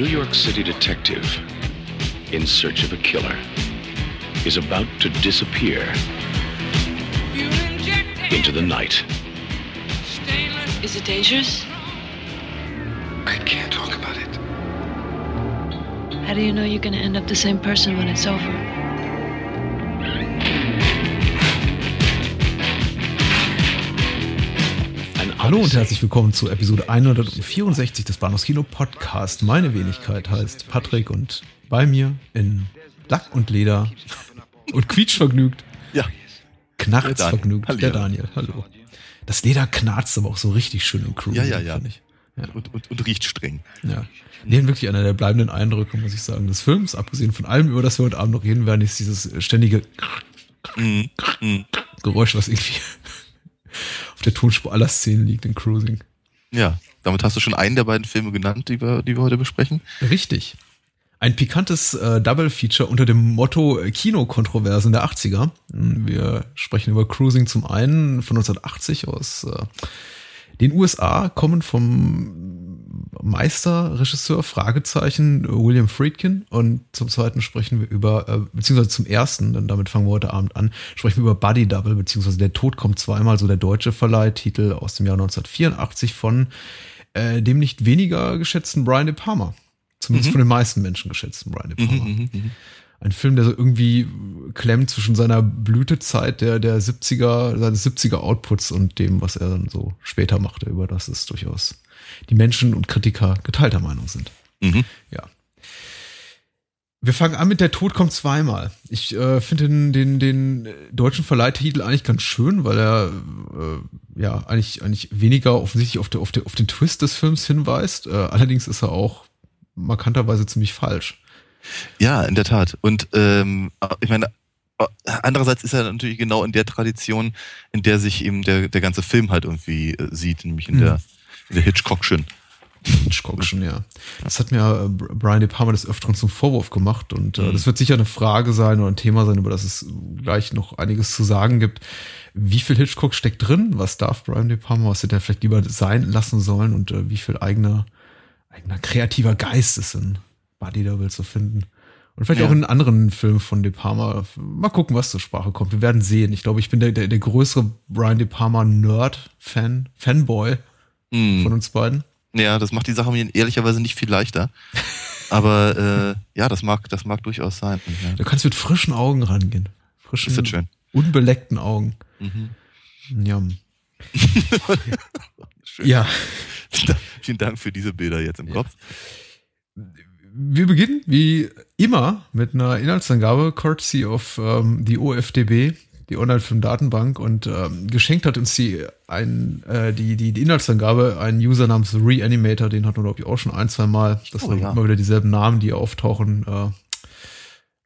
New York City detective in search of a killer is about to disappear into the night. Is it dangerous? I can't talk about it. How do you know you're going to end up the same person when it's over? Hallo und herzlich willkommen zu Episode 164 des Bahnhofs Kino Podcast. Meine Wenigkeit heißt Patrick und bei mir in Lack und Leder und quietschvergnügt, Ja, knarrzvergnügt, Hallo. der Daniel. Hallo. Das Leder knarzt aber auch so richtig schön im Crew. Ja, ja, ja. Ich. Ja. und, und, und riecht streng. Ja. Nee, wirklich einer der bleibenden Eindrücke, muss ich sagen, des Films. Abgesehen von allem, über das wir heute Abend noch reden werden, ist dieses ständige Mhm. Mhm. Geräusch, was irgendwie auf der Tonspur aller Szenen liegt in Cruising. Ja, damit hast du schon einen der beiden Filme genannt, die wir, die wir heute besprechen. Richtig. Ein pikantes äh, Double-Feature unter dem Motto äh, Kinokontroversen der 80er. Hm, Wir sprechen über Cruising zum einen von 1980 aus äh, den USA, kommen vom Meisterregisseur Fragezeichen William Friedkin und zum zweiten sprechen wir über, äh, beziehungsweise zum ersten, denn damit fangen wir heute Abend an, sprechen wir über Buddy Double, beziehungsweise Der Tod kommt zweimal, so der deutsche Verleihtitel aus dem Jahr 1984 von äh, dem nicht weniger geschätzten Brian De Palma. Zumindest von den meisten Menschen geschätzten Brian De Palma. Mhm, mhm. Ein Film, der so irgendwie klemmt zwischen seiner Blütezeit der, der 70er, seines 70er Outputs und dem, was er dann so später machte, über das es durchaus die Menschen und Kritiker geteilter Meinung sind. Mhm. Ja. Wir fangen an mit Der Tod kommt zweimal. Ich äh, finde den, den, den deutschen Verleihtitel eigentlich ganz schön, weil er äh, ja eigentlich, eigentlich weniger offensichtlich auf, der, auf, der, auf den Twist des Films hinweist. Äh, allerdings ist er auch markanterweise ziemlich falsch. Ja, in der Tat. Und ähm, ich meine, andererseits ist er natürlich genau in der Tradition, in der sich eben der, der ganze Film halt irgendwie äh, sieht, nämlich in Mhm. der, der Hitchcockschen. Hitchcockschen, ja. Das hat mir äh, Brian De Palma des Öfteren zum Vorwurf gemacht und äh, Mhm. das wird sicher eine Frage sein oder ein Thema sein, über das es gleich noch einiges zu sagen gibt. Wie viel Hitchcock steckt drin? Was darf Brian De Palma? Was hätte er vielleicht lieber sein lassen sollen? Und äh, wie viel eigener, eigener kreativer Geist ist in Buddy Double zu finden? Und vielleicht Ja. auch in anderen Filmen von De Palma. Mal gucken, was zur Sprache kommt. Wir werden sehen. Ich glaube, ich bin der, der, der größere Brian De Palma Nerd-Fan, Fanboy Mhm. von uns beiden. Ja, das macht die Sache mir ehrlicherweise nicht viel leichter. Aber äh, ja, das mag, das mag durchaus sein. Ja. Du kannst mit frischen Augen rangehen. Frischen, Ist das schön. unbeleckten Augen. Mhm. Ja. Schön. ja. Vielen Dank für diese Bilder jetzt im Ja. Kopf. Wir beginnen wie immer mit einer Inhaltsangabe, courtesy of ähm, die OFDB, die Online-Film-Datenbank. Und ähm, geschenkt hat uns die, ein, äh, die, die, die Inhaltsangabe ein User namens Reanimator, den hatten wir, glaube ich, auch schon ein, zwei Mal. Das Oh, sind ja. immer wieder dieselben Namen, die auftauchen. Äh,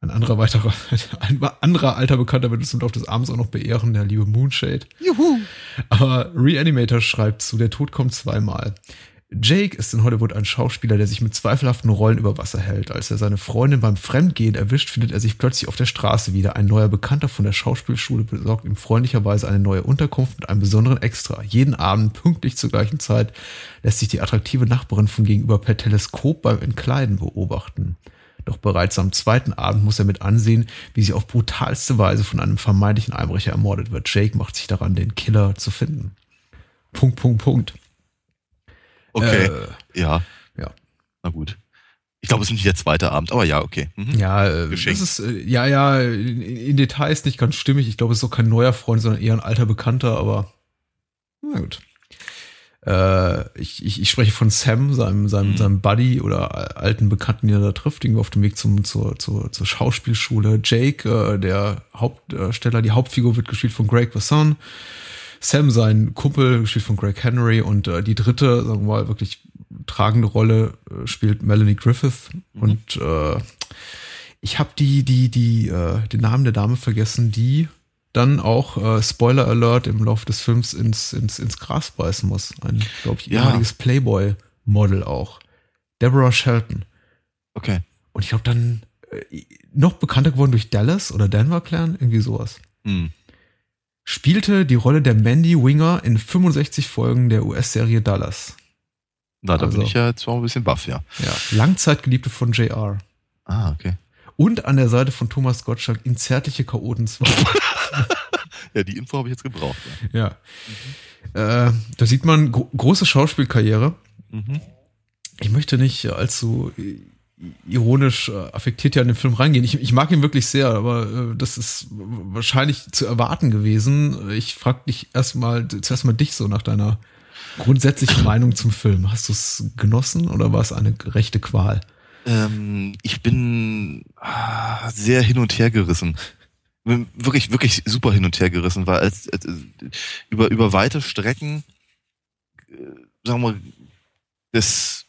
ein anderer weiterer, ein anderer alter Bekannter wird uns im Laufe des Abends auch noch beehren, der liebe Moonshade. Juhu. Aber Reanimator schreibt zu, der Tod kommt zweimal. Jake ist in Hollywood ein Schauspieler, der sich mit zweifelhaften Rollen über Wasser hält. Als er seine Freundin beim Fremdgehen erwischt, findet er sich plötzlich auf der Straße wieder. Ein neuer Bekannter von der Schauspielschule besorgt ihm freundlicherweise eine neue Unterkunft mit einem besonderen Extra. Jeden Abend, pünktlich zur gleichen Zeit, lässt sich die attraktive Nachbarin von gegenüber per Teleskop beim Entkleiden beobachten. Doch bereits am zweiten Abend muss er mit ansehen, wie sie auf brutalste Weise von einem vermeintlichen Einbrecher ermordet wird. Jake macht sich daran, den Killer zu finden. Punkt, Punkt, Punkt. Okay. Äh, ja. ja. Na gut. Ich glaube, es ist nicht der zweite Abend, aber ja, okay. Mhm. Ja, äh, das ist, äh, ja, ja, in, in Details nicht ganz stimmig. Ich glaube, es ist auch kein neuer Freund, sondern eher ein alter Bekannter, aber na gut. Äh, ich, ich, ich spreche von Sam, seinem, seinem, Mhm. seinem Buddy oder alten Bekannten, den er da trifft, irgendwie auf dem Weg zum, zur, zur, zur Schauspielschule. Jake, äh, der Hauptdarsteller, die Hauptfigur wird gespielt von Greg Vasson. Sam, sein Kumpel, gespielt von Greg Henry. Und äh, die dritte, sagen wir mal, wirklich tragende Rolle äh, spielt Melanie Griffith. Und äh, ich habe die, die, die, äh, den Namen der Dame vergessen, die dann auch, äh, Spoiler Alert, im Laufe des Films ins, ins, ins Gras beißen muss. Ein, glaube ich, Ja. ehemaliges Playboy-Model auch. Deborah Shelton. Okay. Und ich glaube dann äh, noch bekannter geworden durch Dallas oder Denver Clan, irgendwie sowas. Hm. Spielte die Rolle der Mandy Winger in 65 Folgen der US-Serie Dallas. Na, da Also- bin ich ja jetzt mal ein bisschen baff, ja. Ja. Langzeitgeliebte von JR. Ah, okay. Und an der Seite von Thomas Gottschalk in Zärtliche Chaoten 2. Ja, die Info habe ich jetzt gebraucht. Ja. ja. Äh, da sieht man gro große Schauspielkarriere. Mhm. Ich möchte nicht allzu ironisch äh, affektiert ja in den Film reingehen. Ich, ich mag ihn wirklich sehr, aber äh, das ist wahrscheinlich zu erwarten gewesen. Ich frage dich erstmal, zuerst mal dich so nach deiner grundsätzlichen Meinung zum Film. Hast du es genossen oder war es eine rechte Qual? Ähm, ich bin ah, sehr hin und her gerissen. Wirklich, wirklich super hin und her gerissen, weil als, als, über, über weite Strecken, äh, sagen wir, das,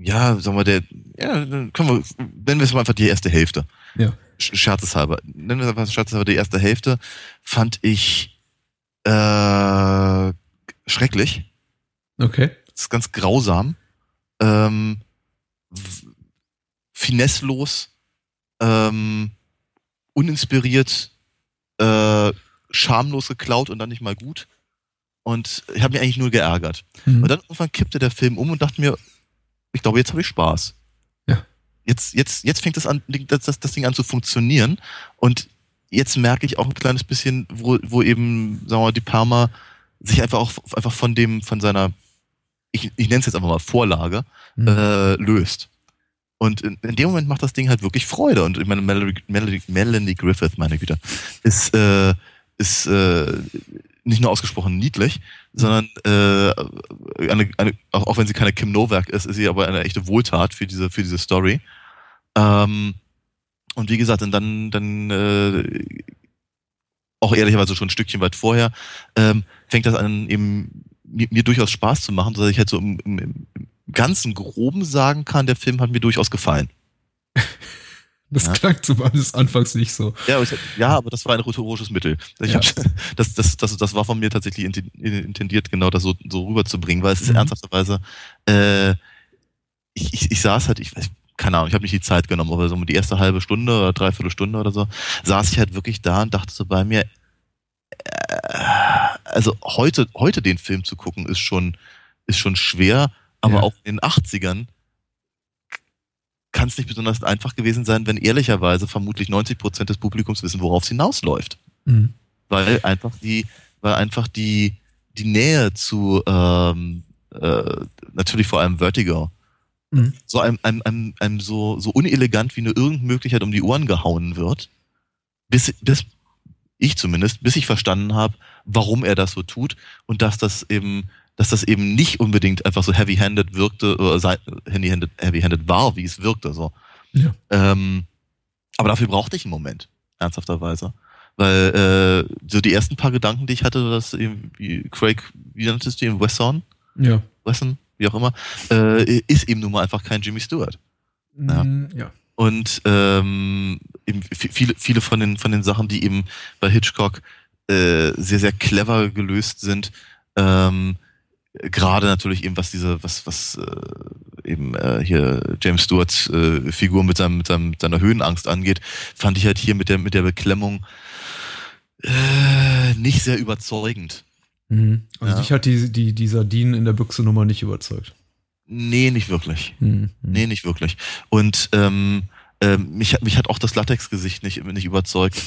ja, sagen wir, der, ja, dann können wir, nennen wir es mal einfach die erste Hälfte. Ja. Sch- Scherzeshalber. Nennen wir es einfach scherzeshalber die erste Hälfte, fand ich äh, schrecklich. Okay. Das ist ganz grausam. Ähm, finesselos, ähm, uninspiriert, äh, schamlos geklaut und dann nicht mal gut. Und ich habe mich eigentlich nur geärgert. Mhm. Und dann irgendwann kippte der Film um und dachte mir, ich glaube, jetzt habe ich Spaß. Ja. Jetzt, jetzt, jetzt fängt das, an, das, das, das Ding an zu funktionieren. Und jetzt merke ich auch ein kleines bisschen, wo, wo eben, sagen wir mal, die Parma sich einfach auch einfach von dem, von seiner, ich, ich nenne es jetzt einfach mal Vorlage, Mhm. äh, löst. Und in, in dem Moment macht das Ding halt wirklich Freude. Und ich meine, Melody, Melody, Melanie Griffith, meine Güte, ist, äh, ist äh, nicht nur ausgesprochen niedlich, sondern äh, eine, eine, auch, auch wenn sie keine Kim Novak ist, ist sie aber eine echte Wohltat für diese, für diese Story. Ähm, und wie gesagt, und dann, dann äh, auch ehrlicherweise schon ein Stückchen weit vorher, ähm, fängt das an, eben mir, mir durchaus Spaß zu machen, sodass ich halt so im, im, im ganzen Groben sagen kann, der Film hat mir durchaus gefallen. Das Ja. klang zumindest anfangs nicht so. Ja, aber, ich, ja, aber das war ein rhetorisches Mittel. Ja. hab, das, das, das, das war von mir tatsächlich inten- intendiert, genau das so, so rüberzubringen, weil es ist Mhm. ernsthafterweise, äh, ich, ich, ich saß halt, ich weiß, keine Ahnung, ich habe nicht die Zeit genommen, aber so die erste halbe Stunde oder dreiviertel Stunde oder so, saß ich halt wirklich da und dachte so bei mir, äh, also heute, heute den Film zu gucken, ist schon, ist schon schwer, aber Ja. auch in den 80ern kann es nicht besonders einfach gewesen sein, wenn ehrlicherweise vermutlich 90 Prozent des Publikums wissen, worauf es hinausläuft. Mhm. Weil einfach die, weil einfach die, die Nähe zu, ähm, äh, natürlich vor allem Vertigo, Mhm. so einem, einem, einem, einem so, so unelegant wie nur irgend Möglichkeit um die Ohren gehauen wird, bis, bis ich zumindest, bis ich verstanden habe, warum er das so tut und dass das eben, dass das eben nicht unbedingt einfach so heavy-handed wirkte, oder heavy-handed, heavy-handed war, wie es wirkte, so. Ja. Ähm, aber dafür brauchte ich einen Moment, ernsthafterweise. Weil äh, so die ersten paar Gedanken, die ich hatte, dass eben, wie Craig, wie nanntest du ihn, Wesson? Ja. Wesson, wie auch immer, äh, ist eben nun mal einfach kein Jimmy Stewart. Ja. Mhm, ja. Und ähm, eben vi- viele, viele von den, von den Sachen, die eben bei Hitchcock äh, sehr, sehr clever gelöst sind, ähm, gerade natürlich eben was diese, was, was äh, eben äh, hier James Stewarts äh, Figur mit seinem, mit seinem, mit seiner Höhenangst angeht, fand ich halt hier mit der, mit der Beklemmung äh, nicht sehr überzeugend. Mhm. Also Ja. dich hat die, die, die Sardinen in der Büchse Nummer nicht überzeugt. Nee, nicht wirklich. Mhm. Nee, nicht wirklich. Und ähm, ähm, mich, hat- mich hat auch das Latexgesicht nicht, nicht überzeugt.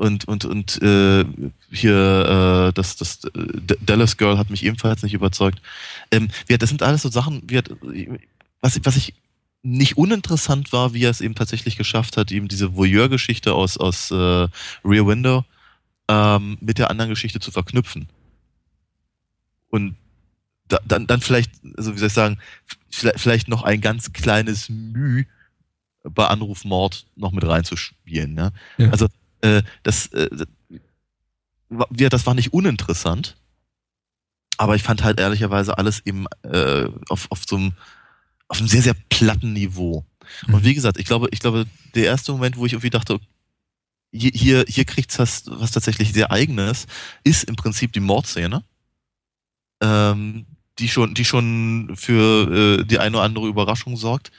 Und und und äh, hier äh, das das äh, Dallas Girl hat mich ebenfalls nicht überzeugt. Ähm, das sind alles so Sachen, wie, was was ich nicht uninteressant war, wie er es eben tatsächlich geschafft hat, eben diese Voyeur-Geschichte aus aus äh, Rear Window ähm, mit der anderen Geschichte zu verknüpfen. Und da, dann, dann vielleicht, also wie soll ich sagen, vielleicht, vielleicht noch ein ganz kleines Müh bei Anrufmord noch mit reinzuspielen. Ne? Ja. Also äh, das, äh, ja, das war nicht uninteressant, aber ich fand halt ehrlicherweise alles eben äh, auf, auf so einem auf einem sehr, sehr platten Niveau. Und Mhm. wie gesagt, ich glaube, ich glaube, der erste Moment, wo ich irgendwie dachte, hier, hier, hier kriegt's was, was tatsächlich sehr eigenes, ist im Prinzip die Mordszene. Ähm, die schon, die schon für äh, die eine oder andere Überraschung sorgt.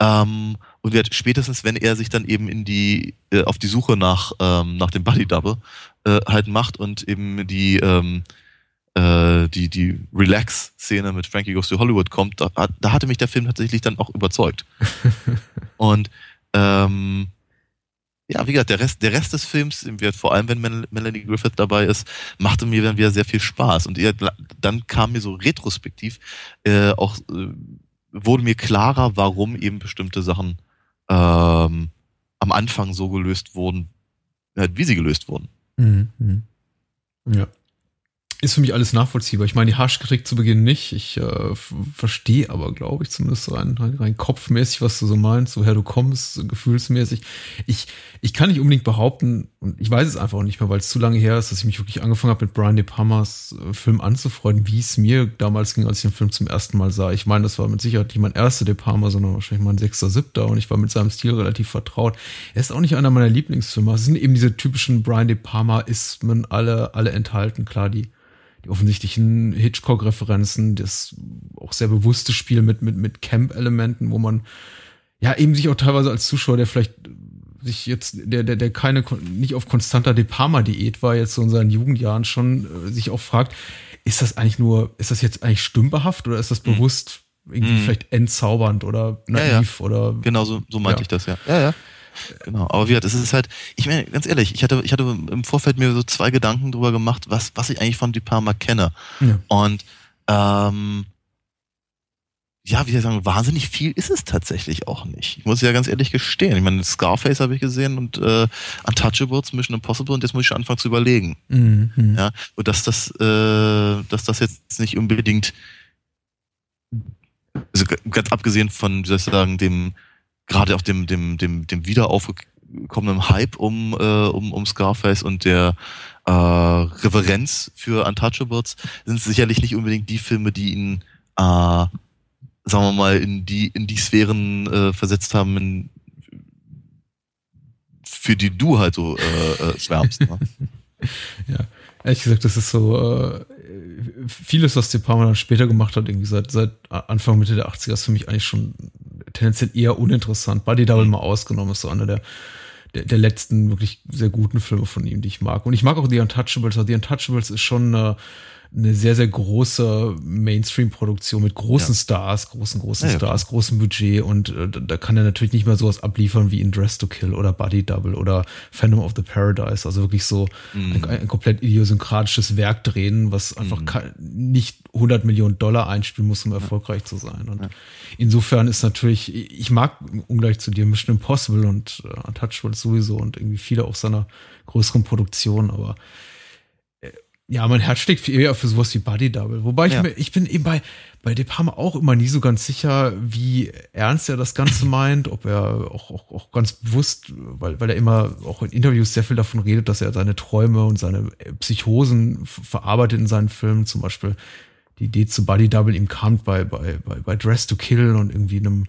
Ähm, und wird spätestens, wenn er sich dann eben in die, äh, auf die Suche nach, ähm, nach dem Buddy Double äh, halt macht und eben die, ähm, äh, die, die Relax-Szene mit Frankie Goes to Hollywood kommt, da, da hatte mich der Film tatsächlich dann auch überzeugt. und ähm, ja, wie gesagt, der Rest, der Rest des Films, vor allem wenn Mel Melanie Griffith dabei ist, machte mir dann wieder sehr viel Spaß. Und dann kam mir so retrospektiv äh, auch, äh, wurde mir klarer, warum eben bestimmte Sachen ähm, am Anfang so gelöst wurden, äh, wie sie gelöst wurden. Mhm. mhm. Ja ist für mich alles nachvollziehbar. Ich meine, die Haarkritik zu Beginn nicht. Ich äh, verstehe aber, glaube ich, zumindest rein, rein, rein kopfmäßig, was du so meinst, woher du kommst, gefühlsmäßig. Ich, ich kann nicht unbedingt behaupten, und ich weiß es einfach auch nicht mehr, weil es zu lange her ist, dass ich mich wirklich angefangen habe, mit Brian De Palmas äh, Film anzufreunden, wie es mir damals ging, als ich den Film zum ersten Mal sah. Ich meine, das war mit Sicherheit nicht mein erster De Palma, sondern wahrscheinlich mein sechster, siebter und ich war mit seinem Stil relativ vertraut. Er ist auch nicht einer meiner Lieblingsfilme. Es sind eben diese typischen Brian De Palma-Ismen alle, alle enthalten. Klar, die die offensichtlichen Hitchcock-Referenzen, das auch sehr bewusste Spiel mit, mit, mit Camp-Elementen, wo man ja eben sich auch teilweise als Zuschauer, der vielleicht sich jetzt, der, der, der keine, nicht auf konstanter De Parma-Diät war, jetzt so in seinen Jugendjahren schon, äh, sich auch fragt, ist das eigentlich nur, ist das jetzt eigentlich stümperhaft oder ist das mhm. bewusst mhm. irgendwie mhm. vielleicht entzaubernd oder naiv ja, ja. oder? Genau, so, so meinte ja. ich das, ja. Ja, ja. Genau, aber wie gesagt, es ist halt, ich meine, ganz ehrlich, ich hatte, ich hatte im Vorfeld mir so zwei Gedanken drüber gemacht, was, was ich eigentlich von De Palma kenne. Ja. Und ähm, ja, wie soll ich sagen, wahnsinnig viel ist es tatsächlich auch nicht. Ich muss ja ganz ehrlich gestehen. Ich meine, Scarface habe ich gesehen und äh, Untouchables, Mission Impossible und jetzt muss ich schon anfangen zu überlegen. Mhm. Ja, und dass das, äh, dass das jetzt nicht unbedingt, also ganz abgesehen von, wie soll ich sagen, dem gerade auch dem, dem, dem, dem wiederaufgekommenen Hype um, äh, um, um Scarface und der äh, Reverenz für Untouchables sind sicherlich nicht unbedingt die Filme, die ihn, äh, sagen wir mal, in die, in die Sphären äh, versetzt haben, in, für die du halt so äh, äh, schwärmst. Ne? ja, ehrlich gesagt, das ist so äh, vieles, was die Parma dann später gemacht hat, irgendwie seit, seit Anfang, Mitte der 80er, ist für mich eigentlich schon tendenziell eher uninteressant. Body Double mal ausgenommen ist so einer der, der, der letzten wirklich sehr guten Filme von ihm, die ich mag. Und ich mag auch The Untouchables. Also The Untouchables ist schon eine, eine sehr, sehr große Mainstream-Produktion mit großen ja. Stars, großen, großen ja, Stars, großem Budget und äh, da kann er natürlich nicht mehr sowas abliefern wie in Dress to Kill oder Body Double oder Phantom of the Paradise. Also wirklich so mhm. ein, ein, komplett idiosynkratisches Werk drehen, was einfach mhm. nicht 100 Millionen Dollar einspielen muss, um ja. erfolgreich zu sein. Und insofern ist natürlich, ich mag ungleich zu dir Mission Impossible und uh, Untouchables sowieso und irgendwie viele auch seiner größeren Produktionen, aber ja, mein Herz schlägt eher für sowas wie Body Double. Wobei ich, ja. mir, ich bin eben bei, bei De Palma auch immer nie so ganz sicher, wie ernst er das Ganze meint, ob er auch, auch, auch ganz bewusst, weil, weil er immer auch in Interviews sehr viel davon redet, dass er seine Träume und seine Psychosen verarbeitet in seinen Filmen. Zum Beispiel die Idee zu Body Double ihm kam bei, bei, bei, bei Dress to Kill und irgendwie einem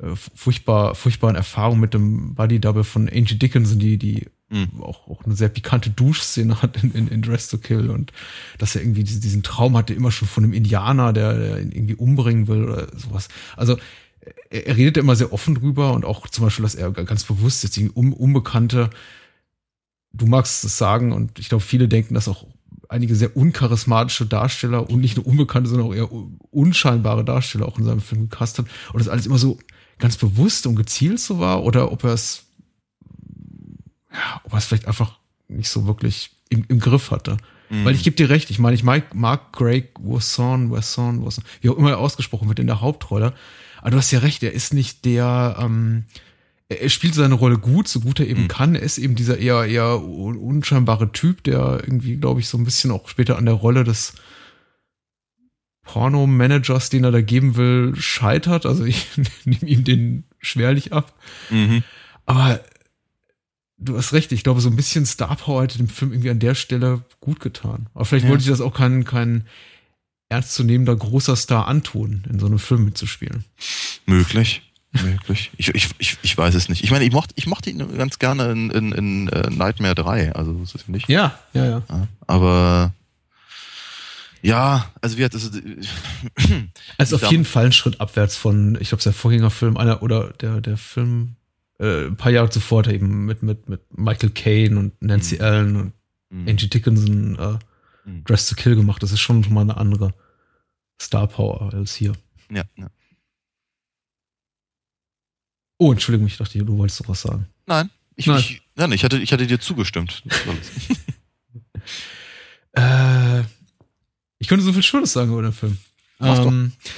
äh, furchtbar, furchtbaren Erfahrung mit dem Body Double von Angie Dickinson, die, die mhm. auch, auch eine sehr pikante Duschszene hat in, in, in Dress to Kill und dass er irgendwie diesen, Traum hatte, immer schon von einem Indianer, der, der ihn irgendwie umbringen will oder sowas. Also er, er redet immer sehr offen drüber und auch zum Beispiel, dass er ganz bewusst jetzt irgendwie un, Unbekannte, du magst es sagen und ich glaube, viele denken, dass auch einige sehr uncharismatische Darsteller und nicht nur unbekannte, sondern auch eher unscheinbare Darsteller auch in seinem Film gecast hat und das alles immer so ganz bewusst und gezielt so war oder ob er es ja, ob er es vielleicht einfach nicht so wirklich im, im Griff hatte. Mhm. Weil ich gebe dir recht, ich meine, ich mag, mag Greg Wasson, Wasson, Wasson, wie auch immer er ausgesprochen wird in der Hauptrolle. Aber du hast ja recht, er ist nicht der, ähm, er spielt seine Rolle gut, so gut er eben mhm. kann. Er ist eben dieser eher, eher unscheinbare Typ, der irgendwie, glaube ich, so ein bisschen auch später an der Rolle des Porno-Managers, den er da geben will, scheitert. Also ich nehme ihm den schwerlich ab. Mhm. Aber du hast recht, ich glaube, so ein bisschen Star Power hätte dem Film irgendwie an der Stelle gut getan. Aber vielleicht ja. wollte ich das auch kein, kein ernstzunehmender großer Star antun, in so einem Film mitzuspielen. Möglich. Möglich. Ich, ich, ich, ich weiß es nicht. Ich meine, ich mochte, ich mochte ihn ganz gerne in, in, in uh, Nightmare 3. Also, das ist nicht. Ja, ja, ja. ja aber ja, also wie hat das. also auf jeden Fall ein Schritt abwärts von, ich glaube, der Vorgängerfilm, einer oder der, der Film äh, ein paar Jahre zuvor hat er eben mit, mit, mit Michael Caine und Nancy mhm. Allen und mhm. Angie Dickinson äh, mhm. Dress to Kill gemacht. Das ist schon mal eine andere Star Power als hier. Ja, ja. Oh, Entschuldigung, ich dachte, du wolltest doch was sagen. Nein, ich, nein. ich, nein, ich, hatte, ich hatte dir zugestimmt. äh, ich könnte so viel Schönes sagen über den Film. Ähm, äh,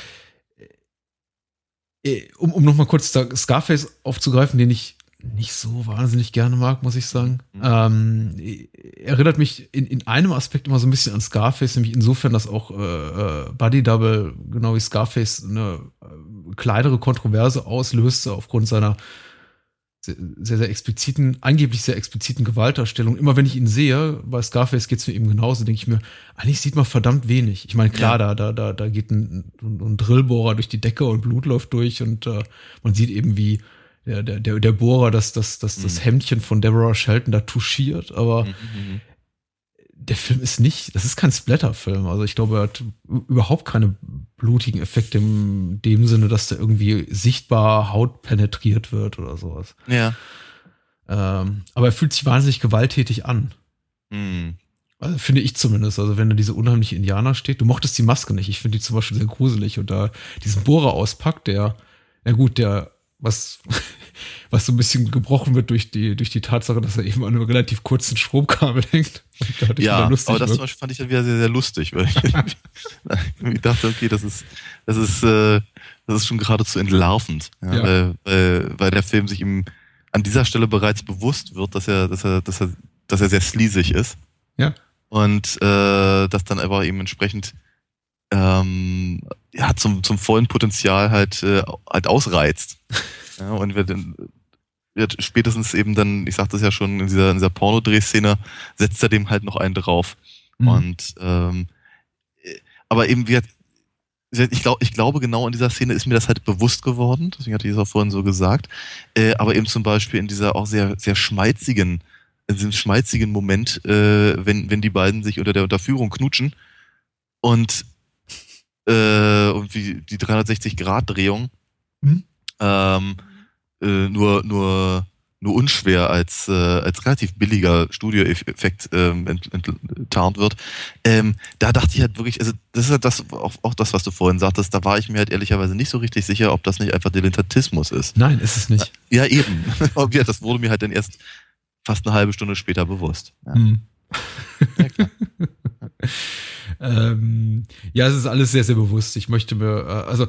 um, um nochmal kurz Scarface aufzugreifen, den ich nicht so wahnsinnig gerne mag, muss ich sagen. Mhm. Ähm, erinnert mich in, in einem Aspekt immer so ein bisschen an Scarface, nämlich insofern, dass auch äh, äh Buddy Double, genau wie Scarface, eine äh, kleinere Kontroverse auslöste aufgrund seiner sehr, sehr expliziten, angeblich sehr expliziten Gewaltdarstellung. Immer wenn ich ihn sehe, bei Scarface geht es mir eben genauso, denke ich mir, eigentlich sieht man verdammt wenig. Ich meine, klar, ja. da, da, da, da geht ein, ein Drillbohrer durch die Decke und Blut läuft durch und äh, man sieht eben, wie der, der, der, Bohrer das, das, das, mhm. das Hemdchen von Deborah Shelton da touchiert, aber mhm. Der Film ist nicht, das ist kein Splatter-Film. Also ich glaube, er hat überhaupt keine blutigen Effekte in dem Sinne, dass da irgendwie sichtbar Haut penetriert wird oder sowas. Ja. Ähm, aber er fühlt sich wahnsinnig gewalttätig an. Mhm. Also finde ich zumindest. Also wenn da diese unheimliche Indianer steht, du mochtest die Maske nicht. Ich finde die zum Beispiel sehr gruselig und da diesen Bohrer auspackt, der, na gut, der was, was so ein bisschen gebrochen wird durch die, durch die Tatsache, dass er eben an einem relativ kurzen Stromkabel hängt. Ja, aber das wird. zum Beispiel fand ich dann wieder sehr, sehr lustig, weil ich, dachte, okay, das ist, das ist, äh, das ist schon geradezu entlarvend, ja, ja. Weil, weil, weil der Film sich ihm an dieser Stelle bereits bewusst wird, dass er, dass er, dass er, dass er sehr sleazig ist. Ja. Und äh, dass dann aber eben entsprechend ähm, ja, zum, zum vollen Potenzial halt, äh, halt ausreizt. ja, und wird, wird spätestens eben dann, ich sagte es ja schon, in dieser, in dieser Pornodrehszene, setzt er dem halt noch einen drauf. Mhm. Und ähm, aber eben wird ich, glaub, ich glaube, genau in dieser Szene ist mir das halt bewusst geworden, deswegen hatte ich es auch vorhin so gesagt. Äh, aber eben zum Beispiel in dieser auch sehr, sehr schmeizigen, in diesem schmeizigen Moment, äh, wenn, wenn die beiden sich unter der Unterführung knutschen und äh, und wie die 360-Grad-Drehung mhm. Ähm, äh, nur, nur, nur unschwer als, äh, als relativ billiger Studioeffekt ähm, enttarnt wird. Ähm, da dachte ich halt wirklich, also das ist halt das, auch, auch das, was du vorhin sagtest, da war ich mir halt ehrlicherweise nicht so richtig sicher, ob das nicht einfach Dilettantismus ist. Nein, ist es nicht. Ja, eben. ja, das wurde mir halt dann erst fast eine halbe Stunde später bewusst. Ja, mhm. ja klar. Ähm, ja, es ist alles sehr, sehr bewusst. Ich möchte mir, äh, also,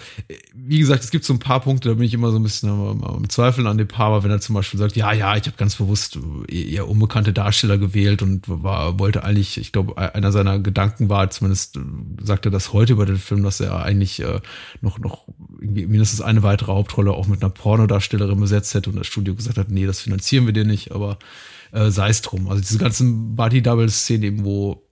wie gesagt, es gibt so ein paar Punkte, da bin ich immer so ein bisschen am, am Zweifeln an dem Paar, aber wenn er zum Beispiel sagt, ja, ja, ich habe ganz bewusst eher unbekannte Darsteller gewählt und war, wollte eigentlich, ich glaube, einer seiner Gedanken war, zumindest sagt er das heute über den Film, dass er eigentlich äh, noch, noch irgendwie mindestens eine weitere Hauptrolle auch mit einer Pornodarstellerin besetzt hätte und das Studio gesagt hat, nee, das finanzieren wir dir nicht, aber äh, sei es drum. Also diese ganzen Body-Double-Szenen wo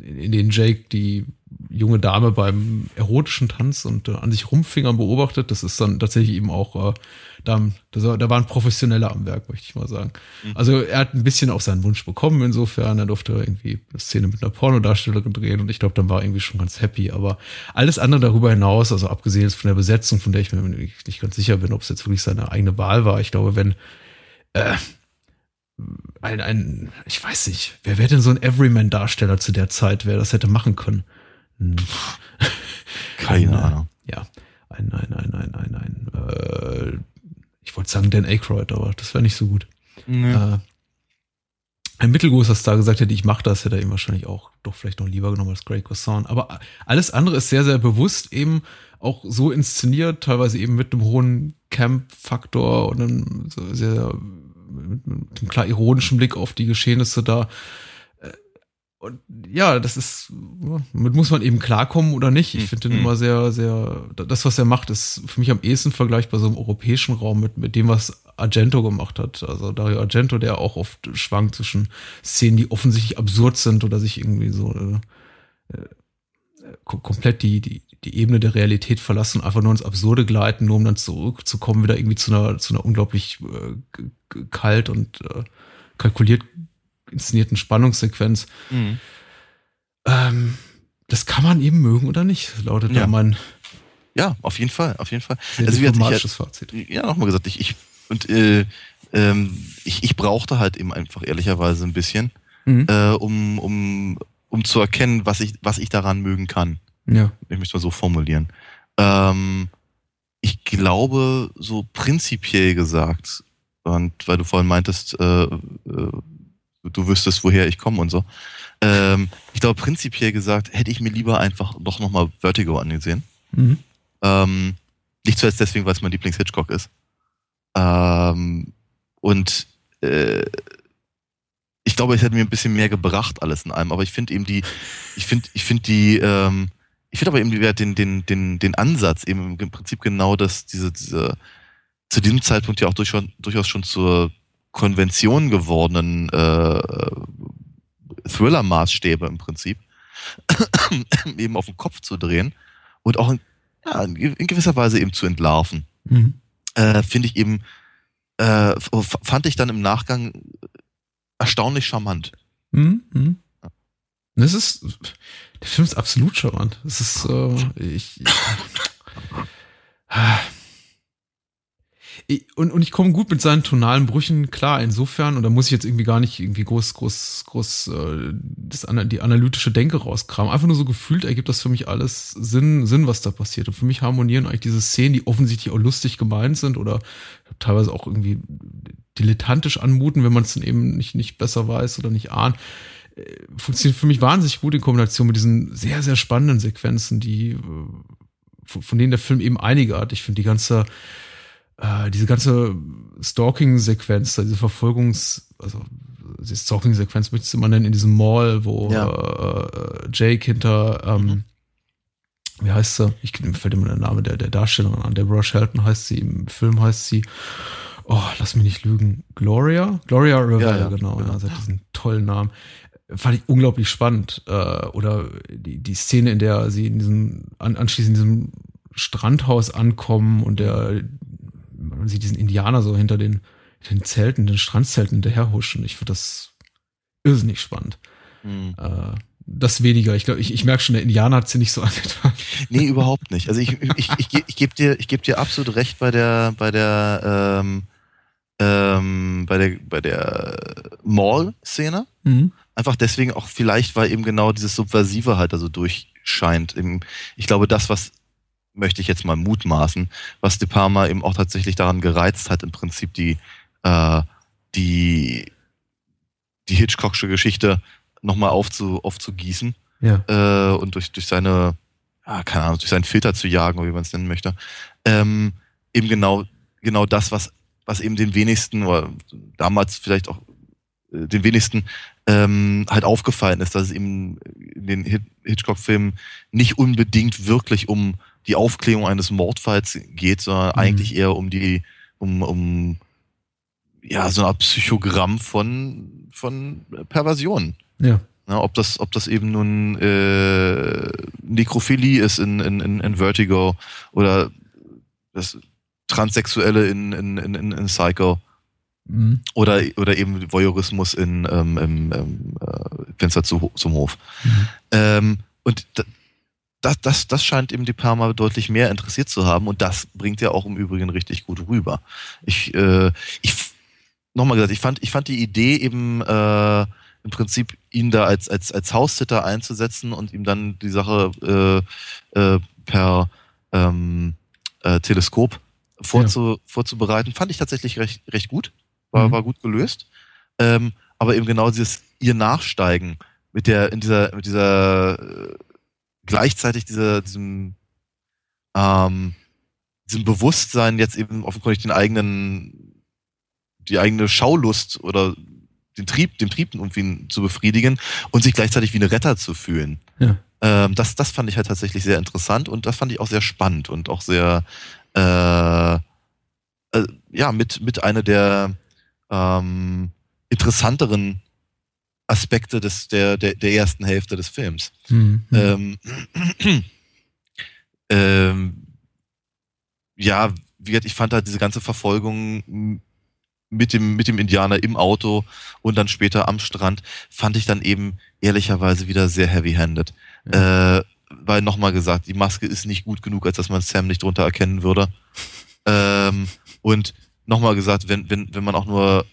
in denen Jake die junge Dame beim erotischen Tanz und äh, an sich rumfingern beobachtet, das ist dann tatsächlich eben auch, äh, da, da waren Professionelle am Werk, möchte ich mal sagen. Mhm. Also er hat ein bisschen auch seinen Wunsch bekommen, insofern, er durfte irgendwie eine Szene mit einer Pornodarstellerin drehen und ich glaube, dann war er irgendwie schon ganz happy, aber alles andere darüber hinaus, also abgesehen von der Besetzung, von der ich mir nicht ganz sicher bin, ob es jetzt wirklich seine eigene Wahl war, ich glaube, wenn äh, ein, ein, ich weiß nicht, wer wäre denn so ein Everyman-Darsteller zu der Zeit, wer das hätte machen können? Hm. Keine Ahnung. Ja, ein, ein, ein, ein, ein, ein, äh, ich wollte sagen Dan Aykroyd, aber das wäre nicht so gut. Nee. Äh, ein mittelgroßer Star gesagt hätte, ich mache das, hätte er ihm wahrscheinlich auch doch vielleicht noch lieber genommen als Greg Croissant. Aber alles andere ist sehr, sehr bewusst eben auch so inszeniert, teilweise eben mit einem hohen Camp-Faktor und einem sehr mit, mit einem klar ironischen Blick auf die Geschehnisse da. Äh, und ja, das ist, mit muss man eben klarkommen oder nicht. Ich hm, finde den mhm. immer sehr, sehr, das, was er macht, ist für mich am ehesten vergleichbar so im europäischen Raum mit, mit dem, was Argento gemacht hat. Also Dario Argento, der auch oft schwankt zwischen Szenen, die offensichtlich absurd sind oder sich irgendwie so äh, äh komplett die, die, die Ebene der Realität verlassen und einfach nur ins Absurde gleiten, nur um dann zurückzukommen, wieder irgendwie zu einer, zu einer unglaublich äh, kalt und äh, kalkuliert inszenierten Spannungssequenz. Mhm. Ähm, das kann man eben mögen oder nicht, lautet ja. da mein. Ja, auf jeden Fall, auf jeden Fall. Sehr also diplomatisches ich, Fazit. Ja, nochmal gesagt, ich, ich und äh, ähm, ich, ich brauchte halt eben einfach ehrlicherweise ein bisschen, mhm. äh, um, um um zu erkennen, was ich, was ich daran mögen kann. Ja. Ich möchte mal so formulieren. Ähm, ich glaube, so prinzipiell gesagt, und weil du vorhin meintest, äh, äh, du wüsstest, woher ich komme und so. Ähm, ich glaube, prinzipiell gesagt, hätte ich mir lieber einfach doch nochmal Vertigo angesehen. Mhm. Ähm, nicht zuletzt deswegen, weil es mein Lieblings-Hitchcock ist. Ähm, und äh, ich glaube, es hätte mir ein bisschen mehr gebracht, alles in allem. Aber ich finde eben die, ich finde, ich finde die, ähm, ich finde aber eben die, den, den, den, den Ansatz eben im Prinzip genau, dass diese, diese zu diesem Zeitpunkt ja auch durchaus, durchaus schon zur Konvention gewordenen äh, Thriller-Maßstäbe im Prinzip eben auf den Kopf zu drehen und auch in, ja, in gewisser Weise eben zu entlarven. Mhm. Äh, Finde ich eben, äh, fand ich dann im Nachgang erstaunlich charmant. Mhm. Mhm. Das ist, der Film ist absolut charmant. Das ist, äh, ich, ich und, und ich komme gut mit seinen tonalen Brüchen klar, insofern, und da muss ich jetzt irgendwie gar nicht irgendwie groß, groß, groß äh, das, die analytische Denke rauskramen. Einfach nur so gefühlt ergibt das für mich alles Sinn, Sinn, was da passiert. Und für mich harmonieren eigentlich diese Szenen, die offensichtlich auch lustig gemeint sind oder teilweise auch irgendwie dilettantisch anmuten, wenn man es dann eben nicht, nicht besser weiß oder nicht ahnt. Äh, funktioniert für mich wahnsinnig gut in Kombination mit diesen sehr, sehr spannenden Sequenzen, die, äh, von denen der Film eben einige hat. Ich finde die ganze, äh, diese ganze Stalking-Sequenz, diese Verfolgungs-, also die Stalking-Sequenz möchtest du mal nennen, in diesem Mall, wo ja. äh, Jake hinter, ähm, mhm. wie heißt sie? Ich mir fällt immer der Name der, der Darstellerin an. Deborah Shelton heißt sie, im Film heißt sie, oh, lass mich nicht lügen, Gloria? Gloria Rivera, ja, ja, genau, ja, sie hat diesen tollen Namen. Fand ich unglaublich spannend. Äh, oder die, die Szene, in der sie in diesem, an, anschließend in diesem Strandhaus ankommen und der man sieht diesen Indianer so hinter den, den Zelten, den Strandzelten hinterherhuschen. Ich finde das irrsinnig spannend. Mhm. Äh, das weniger. Ich glaube, ich, ich merke schon, der Indianer hat sie nicht so angetan. Nee, überhaupt nicht. Also ich, ich, ich, ich gebe dir, ich geb dir absolut recht bei der, bei der, ähm, ähm, bei der, bei der Mall-Szene. Mhm. Einfach deswegen auch vielleicht, weil eben genau dieses Subversive halt also durchscheint. Ich glaube, das, was möchte ich jetzt mal mutmaßen, was De Palma eben auch tatsächlich daran gereizt hat, im Prinzip die, äh, die, die Hitchcocksche Geschichte nochmal aufzu, aufzugießen ja. äh, und durch, durch seine, ja, keine Ahnung, durch seinen Filter zu jagen, oder wie man es nennen möchte. Ähm, eben genau, genau das, was, was eben den wenigsten, oder damals vielleicht auch äh, den wenigsten ähm, halt aufgefallen ist, dass es eben in den Hitchcock-Filmen nicht unbedingt wirklich um die Aufklärung eines Mordfalls geht, sondern mhm. eigentlich eher um die, um, um ja, so Art Psychogramm von, von Perversion. Ja. ja. ob das, ob das eben nun äh, Nekrophilie ist in, in, in, in Vertigo oder das Transsexuelle in, in, in, in Psycho. Mhm. Oder, oder eben Voyeurismus in ähm, im, im, äh, Fenster zu, zum Hof. Mhm. Ähm, und das, das, das scheint eben die Parma deutlich mehr interessiert zu haben und das bringt ja auch im Übrigen richtig gut rüber. Ich, äh, ich nochmal gesagt, ich fand, ich fand die Idee eben äh, im Prinzip ihn da als, als, als Haussitter einzusetzen und ihm dann die Sache äh, äh, per ähm, äh, Teleskop vorzu, ja. vorzubereiten, fand ich tatsächlich recht, recht gut. War, mhm. war gut gelöst. Ähm, aber eben genau dieses ihr Nachsteigen mit der, in dieser, mit dieser äh, gleichzeitig dieser, diesem, ähm, diesem Bewusstsein jetzt eben offenkundig den eigenen, die eigene Schaulust oder den Trieb, den Trieb irgendwie zu befriedigen und sich gleichzeitig wie eine Retter zu fühlen. Ja. Ähm, das, das fand ich halt tatsächlich sehr interessant und das fand ich auch sehr spannend und auch sehr, äh, äh, ja, mit, mit einer der ähm, interessanteren Aspekte des, der, der, der ersten Hälfte des Films. Mhm. Ähm, ähm, ja, wie gesagt, ich fand halt diese ganze Verfolgung mit dem, mit dem Indianer im Auto und dann später am Strand, fand ich dann eben ehrlicherweise wieder sehr heavy-handed. Ja. Äh, weil nochmal gesagt, die Maske ist nicht gut genug, als dass man Sam nicht drunter erkennen würde. ähm, und nochmal gesagt, wenn, wenn, wenn man auch nur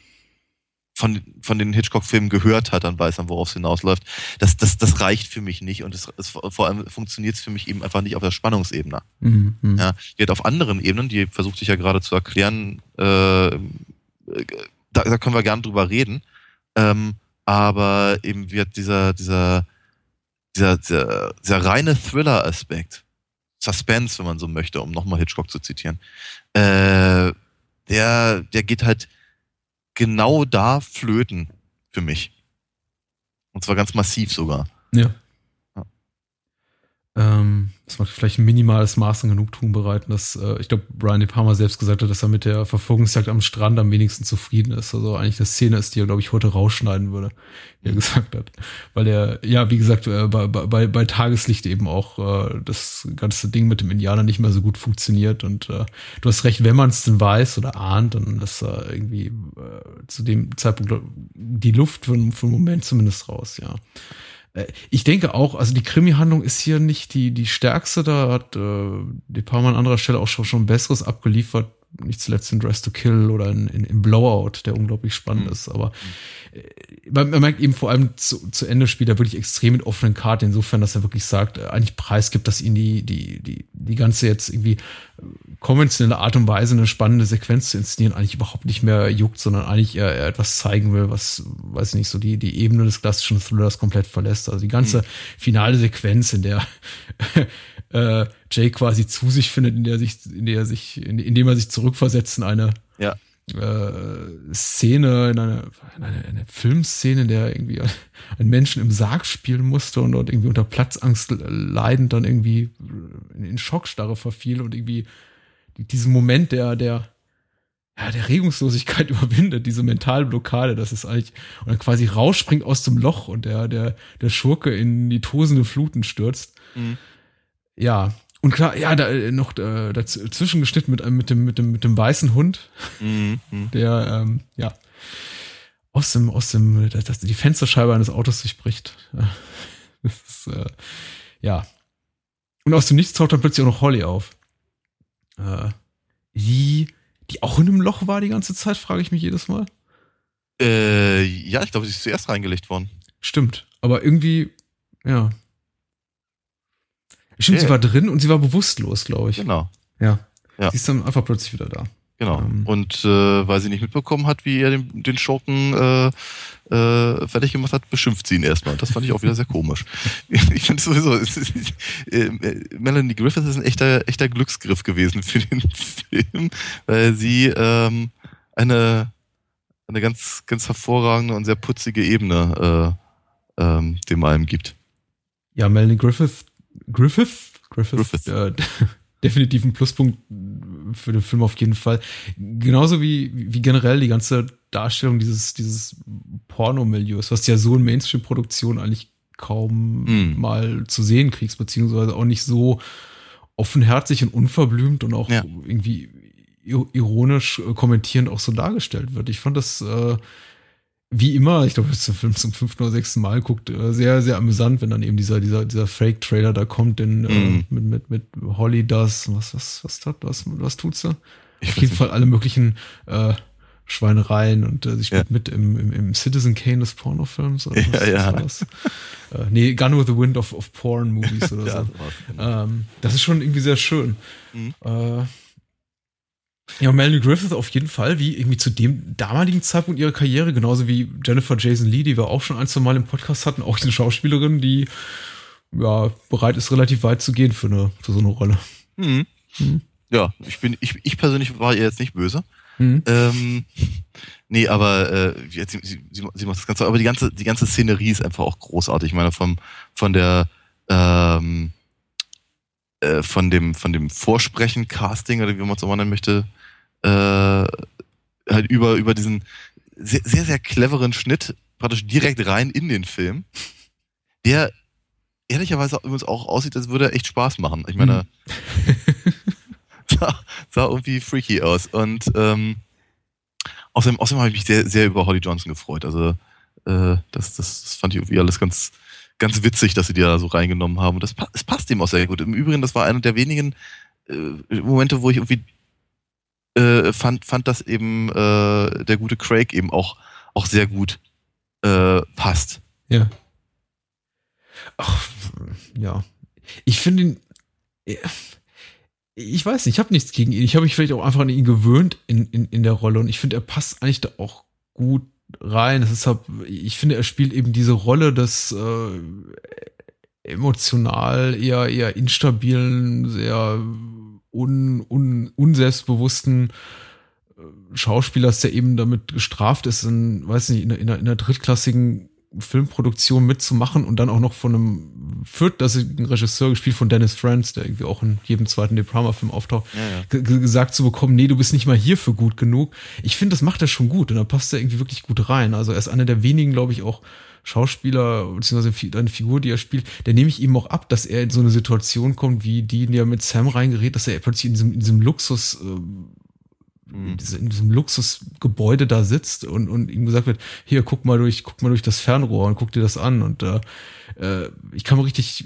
von, von den Hitchcock-Filmen gehört hat, dann weiß man, worauf es hinausläuft. Das, das, das reicht für mich nicht und es, es vor allem funktioniert es für mich eben einfach nicht auf der Spannungsebene. Mhm. Ja, geht auf anderen Ebenen, die versucht sich ja gerade zu erklären, äh, da, da können wir gerne drüber reden. Ähm, aber eben wird dieser, dieser, dieser, dieser, dieser reine Thriller-Aspekt, Suspense, wenn man so möchte, um nochmal Hitchcock zu zitieren, äh, der, der geht halt genau da flöten für mich. Und zwar ganz massiv sogar. Ja. Ähm, das macht vielleicht ein minimales Maß an Genugtuung bereiten, dass äh, ich glaube, Brian De Palma selbst gesagt hat, dass er mit der Verfolgungsjagd am Strand am wenigsten zufrieden ist. Also eigentlich eine Szene ist, die er, glaube ich, heute rausschneiden würde, wie er gesagt hat. Weil er, ja, wie gesagt, äh, bei, bei, bei Tageslicht eben auch äh, das ganze Ding mit dem Indianer nicht mehr so gut funktioniert. Und äh, du hast recht, wenn man es denn weiß oder ahnt, dann ist äh, irgendwie äh, zu dem Zeitpunkt die Luft für, für einen Moment zumindest raus, ja. Äh, ich denke auch, also die Krimi-Handlung ist hier nicht die, die stärkste. Da hat äh, De Palma an anderer Stelle auch schon, schon Besseres abgeliefert nicht zuletzt in Dress to Kill oder in, in, in Blowout, der unglaublich spannend mhm. ist. Aber äh, man, man, merkt eben vor allem zu, zu Ende spielt er wirklich extrem mit offenen Karten, insofern, dass er wirklich sagt, äh, eigentlich preisgibt, dass ihn die, die, die, die ganze jetzt irgendwie konventionelle Art und Weise, eine spannende Sequenz zu inszenieren, eigentlich überhaupt nicht mehr juckt, sondern eigentlich eher, eher etwas zeigen will, was, weiß ich nicht, so die, die Ebene des klassischen Thrillers komplett verlässt. Also die ganze mhm. finale Sequenz, in der äh, Jay quasi zu sich findet, in der sich, in der sich, in, in dem er sich zurückversetzt in eine ja. Äh, Szene, in eine, in eine, eine Filmszene, in der irgendwie ein Menschen im Sarg spielen musste und dort irgendwie unter Platzangst leidend dann irgendwie in Schockstarre verfiel und irgendwie diesen Moment der, der, ja, der Regungslosigkeit überwindet, diese Mentalblockade, das ist eigentlich, und dann quasi rausspringt aus dem Loch und der, der, der Schurke in die tosende Fluten stürzt. Mhm. Ja, und klar, ja, da äh, noch äh, dazwischen geschnitten mit, mit, dem, mit, dem, mit dem weißen Hund, mhm. der, ähm, ja, aus dem, aus dem, das, die Fensterscheibe eines Autos durchbricht. Das ist, äh, ja. Und aus dem Nichts taucht dann plötzlich auch noch Holly auf. Äh, die, die auch in einem Loch war die ganze Zeit, frage ich mich jedes Mal. Äh, ja, ich glaube, sie ist zuerst reingelegt worden. Stimmt. Aber irgendwie, ja, Stimmt, yeah. sie war drin und sie war bewusstlos, glaube ich. Genau. Ja. ja. Sie ist dann einfach plötzlich wieder da. Genau. Ähm. Und äh, weil sie nicht mitbekommen hat, wie er den, den Schurken äh, äh, fertig gemacht hat, beschimpft sie ihn erstmal. Das fand ich auch wieder sehr komisch. ich finde sowieso, äh, Melanie Griffith ist ein echter, echter Glücksgriff gewesen für den Film, weil sie ähm, eine, eine ganz, ganz hervorragende und sehr putzige Ebene äh, ähm, dem allem gibt. Ja, Melanie Griffith Griffith? Griffith, Griffith. Äh, definitiv ein Pluspunkt für den Film auf jeden Fall. Genauso wie, wie generell die ganze Darstellung dieses, dieses Pornomilieus, was ja so in Mainstream-Produktionen eigentlich kaum mm. mal zu sehen kriegst, beziehungsweise auch nicht so offenherzig und unverblümt und auch ja. irgendwie ironisch äh, kommentierend auch so dargestellt wird. Ich fand das äh, wie immer, ich glaube, es ist der Film zum fünften oder sechsten Mal guckt, äh, sehr, sehr amüsant, wenn dann eben dieser, dieser, dieser Fake-Trailer da kommt, den, äh, mm. mit, mit, mit Holly das, was, was, was, was, was, was tut sie? Auf jeden Fall alle möglichen äh, Schweinereien und äh, sie spielt ja. mit im, im, im Citizen Kane des Pornofilms. Oder was, ja, ja. Was äh, nee, Gun with the Wind of, of Porn Movies oder so. Das, ähm, das ist schon irgendwie sehr schön. Mhm. Äh, ja, Melanie Griffith auf jeden Fall, wie irgendwie zu dem damaligen Zeitpunkt ihrer Karriere, genauso wie Jennifer Jason Lee, die wir auch schon ein, zwei Mal im Podcast hatten, auch eine Schauspielerin, die ja bereit ist, relativ weit zu gehen für, eine, für so eine Rolle. Mhm. Mhm. Ja, ich bin, ich, ich persönlich war ihr jetzt nicht böse. Mhm. Ähm, nee, aber äh, sie, sie, sie, macht das Ganze, aber die ganze, die ganze Szenerie ist einfach auch großartig. Ich meine, vom, von der ähm, äh, von dem, von dem Vorsprechen, Casting oder wie man es so nennen möchte, äh, halt über, über diesen sehr, sehr, sehr cleveren Schnitt praktisch direkt rein in den Film, der ehrlicherweise übrigens auch aussieht, als würde er echt Spaß machen. Ich meine, mhm. sah, sah irgendwie freaky aus. Und ähm, außerdem, außerdem habe ich mich sehr, sehr über Holly Johnson gefreut. Also äh, das, das, das fand ich irgendwie alles ganz, ganz witzig, dass sie die da so reingenommen haben. Und das, das passt ihm auch sehr gut. Im Übrigen, das war einer der wenigen äh, Momente, wo ich irgendwie äh, fand, fand, dass eben äh, der gute Craig eben auch auch sehr gut äh, passt. Ja. Ach, ja. Ich finde ihn. Ich weiß nicht, ich habe nichts gegen ihn. Ich habe mich vielleicht auch einfach an ihn gewöhnt in, in, in der Rolle und ich finde, er passt eigentlich da auch gut rein. Deshalb, ich finde, er spielt eben diese Rolle des äh, emotional eher, eher instabilen, sehr un, un, unselbstbewussten äh, Schauspielers, der eben damit gestraft ist, in, weiß nicht, in, in, einer, in einer drittklassigen Filmproduktion mitzumachen und dann auch noch von einem viertklassigen Regisseur gespielt von Dennis Franz, der irgendwie auch in jedem zweiten De Palma-Film auftaucht, ja, ja. gesagt zu bekommen, nee, du bist nicht mal hierfür gut genug. Ich finde, das macht er schon gut und da passt er irgendwie wirklich gut rein. Also er ist einer der wenigen, glaube ich, auch Schauspieler, beziehungsweise eine Figur, die er spielt, der nehme ich ihm auch ab, dass er in so eine Situation kommt, wie die, in die er mit Sam reingerät, dass er plötzlich in diesem, in diesem Luxus, äh, in, in diesem Luxusgebäude da sitzt und, und ihm gesagt wird, hier, guck mal durch, guck mal durch das Fernrohr und guck dir das an. Und äh, äh ich kann mir richtig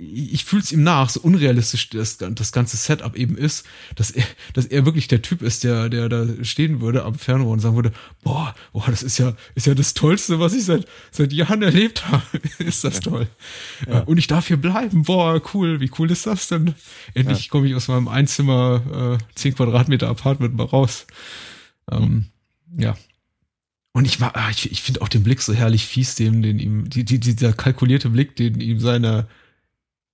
ich fühle es ihm nach, so unrealistisch das, das ganze Setup eben ist, dass er, dass er wirklich der Typ ist, der, der da stehen würde am Fernrohr und sagen würde, boah, boah, das ist ja, ist ja das Tollste, was ich seit, seit Jahren erlebt habe. ist das toll. Ja. Und ich darf hier bleiben. Boah, cool. Wie cool ist das denn? Endlich ja. komme ich aus meinem Einzimmer, äh, 10 Quadratmeter Apartment mal raus. Ähm, mhm. Ja. Und ich mag, ah, ich, ich finde auch den Blick so herrlich fies, dem, den ihm, die, die, dieser kalkulierte Blick, den ihm seine,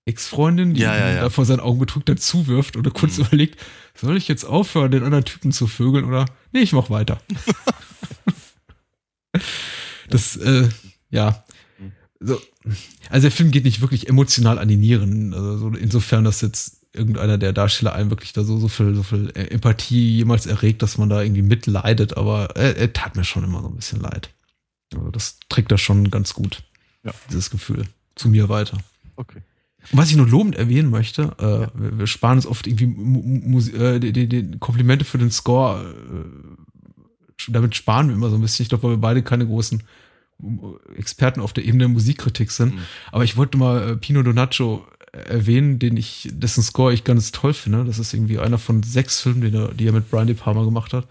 Ex-Freundin, die ja, ja, ja. da vor seinen Augen betrügt dazuwirft oder kurz mhm. überlegt, soll ich jetzt aufhören, den anderen Typen zu vögeln oder nee, ich mach weiter. das, äh, ja. So, also der Film geht nicht wirklich emotional an die Nieren. Also so insofern, dass jetzt irgendeiner der Darsteller einem wirklich da so, so viel, so viel Empathie jemals erregt, dass man da irgendwie mitleidet, aber er, er tat mir schon immer so ein bisschen leid. Also das trägt da schon ganz gut, ja. dieses Gefühl, zu mir weiter. Okay. Was ich nur lobend erwähnen möchte, äh, ja. wir, sparen uns oft irgendwie Mus äh, die, die, die Komplimente für den Score, äh, damit sparen wir immer so ein bisschen. Ich glaube, weil wir beide keine großen äh, Experten auf der Ebene der Musikkritik sind. Mhm. Aber ich wollte mal äh, Pino Donaggio erwähnen, den ich, dessen Score ich ganz toll finde. Das ist irgendwie einer von sechs Filmen, die er, die er mit Brian De Palma gemacht hat.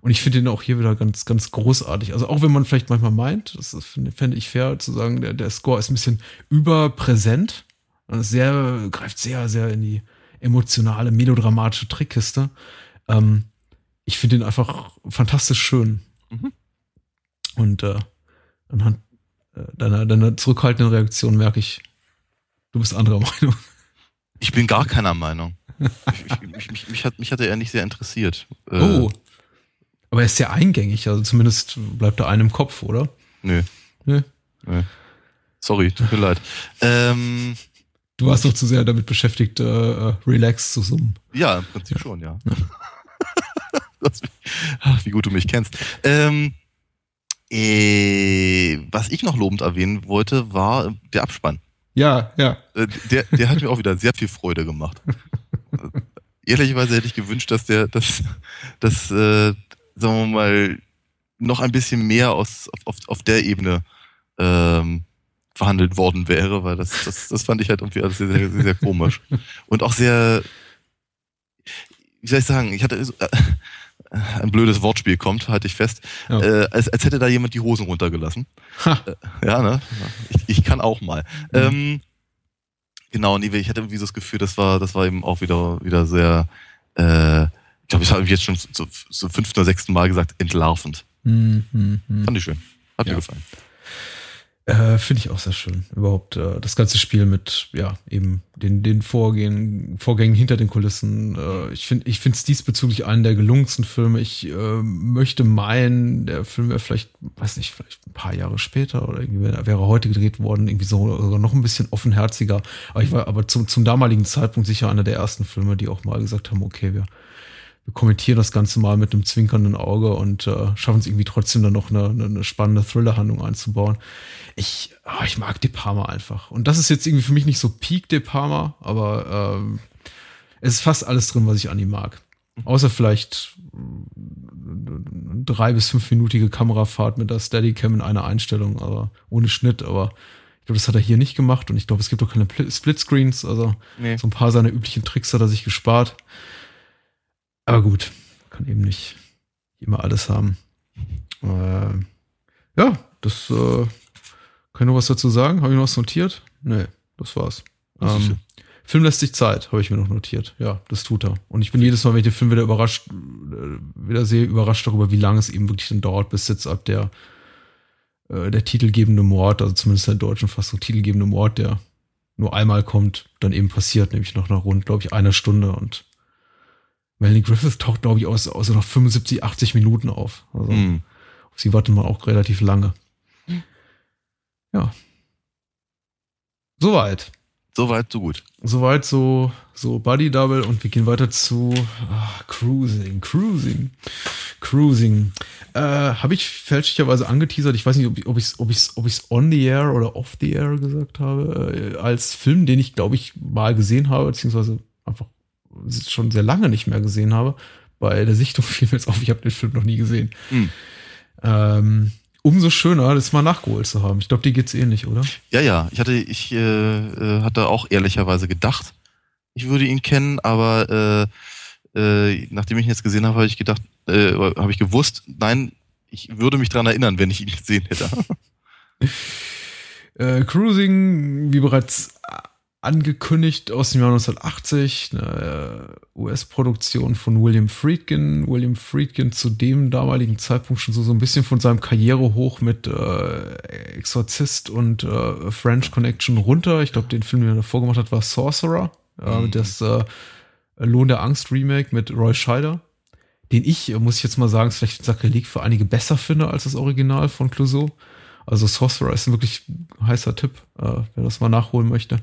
Und ich finde ihn auch hier wieder ganz, ganz großartig. Also auch wenn man vielleicht manchmal meint, das fände ich fair zu sagen, der, der Score ist ein bisschen überpräsent sehr, greift sehr, sehr in die emotionale, melodramatische Trickkiste. Ähm, ich finde ihn einfach fantastisch schön. Mhm. Und äh, anhand äh, deiner, deiner zurückhaltenden Reaktion merke ich, du bist anderer Meinung. Ich bin gar keiner Meinung. ich, mich, mich, mich, hat, mich hat er nicht sehr interessiert. Äh, oh. Aber er ist sehr eingängig, also zumindest bleibt er einem im Kopf, oder? Nö. Nö. Nö. Sorry, tut mir leid. Ähm, Du warst doch zu sehr damit beschäftigt, äh, äh, Relax zu summen. Ja, im Prinzip ja. schon, ja. ja. das, ach, wie gut du mich kennst. Ähm, äh, was ich noch lobend erwähnen wollte, war der Abspann. Ja, ja. Äh, der, der hat mir auch wieder sehr viel Freude gemacht. Ehrlicherweise hätte ich gewünscht, dass der, dass, dass äh, sagen wir mal, noch ein bisschen mehr aus, auf, auf der Ebene ähm, verhandelt worden wäre, weil das, das, das fand ich halt irgendwie alles sehr, sehr, sehr, sehr komisch. Und auch sehr, wie soll ich sagen, ich hatte äh, ein blödes Wortspiel kommt, halte ich fest, ja. äh, als, als hätte da jemand die Hosen runtergelassen. Äh, ja, ne? Ich, ich kann auch mal. Mhm. Ähm, genau, nee, ich hatte irgendwie so das Gefühl, das war, das war eben auch wieder, wieder sehr, äh, ich glaube, ich habe jetzt schon zum so fünften oder sechsten Mal gesagt, entlarvend. Mhm, mh. Fand ich schön. Hat ja. mir gefallen. Äh, Finde ich auch sehr schön. Überhaupt äh, das ganze Spiel mit, ja, eben den, den Vorgehen, Vorgängen hinter den Kulissen. Äh, ich finde ich finde es diesbezüglich einen der gelungensten Filme. Ich äh, möchte meinen, der Film wäre vielleicht, weiß nicht, vielleicht ein paar Jahre später oder irgendwie wäre, wäre heute gedreht worden, irgendwie so sogar noch ein bisschen offenherziger. Aber ich war aber zum, zum damaligen Zeitpunkt sicher einer der ersten Filme, die auch mal gesagt haben, okay, wir wir kommentieren das Ganze mal mit einem zwinkernden Auge und äh, schaffen es irgendwie trotzdem dann noch eine, eine spannende Thriller-Handlung einzubauen. Ich, oh, ich mag De Palma einfach. Und das ist jetzt irgendwie für mich nicht so Peak De Palma, aber ähm, es ist fast alles drin, was ich an ihm mag. Außer vielleicht eine drei- bis fünfminütige Kamerafahrt mit der Steadicam in einer Einstellung, aber ohne Schnitt, aber ich glaube, das hat er hier nicht gemacht und ich glaube, es gibt auch keine Splitscreens, also nee. so ein paar seiner üblichen Tricks hat er sich gespart. Aber gut, kann eben nicht immer alles haben. Äh, ja, das äh, kann ich noch was dazu sagen? Habe ich noch was notiert? Nee, das war's. Ähm, Film lässt sich Zeit, habe ich mir noch notiert. Ja, das tut er. Und ich bin jedes Mal, wenn ich den Film wieder überrascht, äh, wieder sehe, überrascht darüber, wie lange es eben wirklich dann dauert, bis jetzt ab der, äh, der titelgebende Mord, also zumindest der deutschen Fassung titelgebende Mord, der nur einmal kommt, dann eben passiert, nämlich nach einer rund, glaube ich, einer Stunde und Melanie Griffith taucht, glaube ich, aus, aus nach 75, 80 Minuten auf. Also Hm. auf sie wartet man auch relativ lange. Ja. Soweit. Soweit, so gut. Soweit so, so Buddy Double und wir gehen weiter zu ah, Cruising, Cruising, Cruising. Äh, Habe ich fälschlicherweise angeteasert, ich weiß nicht, ob ich ob ich's, ob ich's, ob ich's on the air oder off the air gesagt habe, äh, als Film, den ich, glaube ich, mal gesehen habe, beziehungsweise einfach schon sehr lange nicht mehr gesehen habe. Bei der Sichtung fiel mir jetzt auf, ich habe den Film noch nie gesehen. Hm. Ähm, umso schöner, das mal nachgeholt zu haben. Ich glaube, dir geht's ähnlich, oder? Ja, ja. Ich hatte, ich äh, äh, hatte auch ehrlicherweise gedacht, ich würde ihn kennen, aber äh, äh, nachdem ich ihn jetzt gesehen habe, habe ich gedacht, äh, habe ich gewusst, nein, ich würde mich daran erinnern, wenn ich ihn gesehen hätte. Äh, Cruising, wie bereits angekündigt, aus dem Jahr 1980, eine äh, US-Produktion von William Friedkin. William Friedkin zu dem damaligen Zeitpunkt schon so, so ein bisschen von seinem Karriere hoch mit äh, Exorzist und äh, French Connection runter. Ich glaube, den Film, den er davor gemacht hat, war Sorcerer. Äh, Mhm. Das äh, Lohn der Angst Remake mit Roy Scheider. Den ich, äh, muss ich jetzt mal sagen, ist vielleicht Sakrileg für einige besser finde als das Original von Clouseau. Also Sorcerer ist ein wirklich heißer Tipp, äh, wer das mal nachholen möchte.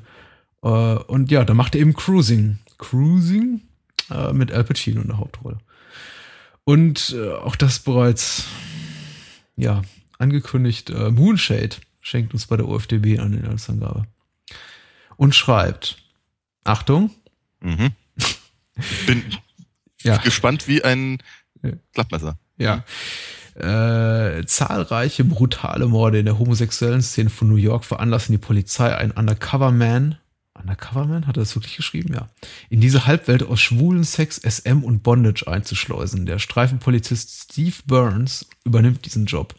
Äh, und ja, da macht er eben Cruising. Cruising äh, mit Al Pacino in der Hauptrolle. Und äh, auch das bereits, ja, angekündigt, Moonshade schenkt uns bei der OFDB eine Inhaltsangabe. Und schreibt, Achtung, mhm. Bin Ja. gespannt wie ein. Klappmesser. Ja. Äh, zahlreiche brutale Morde in der homosexuellen Szene von New York veranlassen die Polizei, einen Undercover-Man, Undercover-Man, hat er das wirklich geschrieben? Ja. In diese Halbwelt aus schwulen Sex, SM und Bondage einzuschleusen. Der Streifenpolizist Steve Burns übernimmt diesen Job,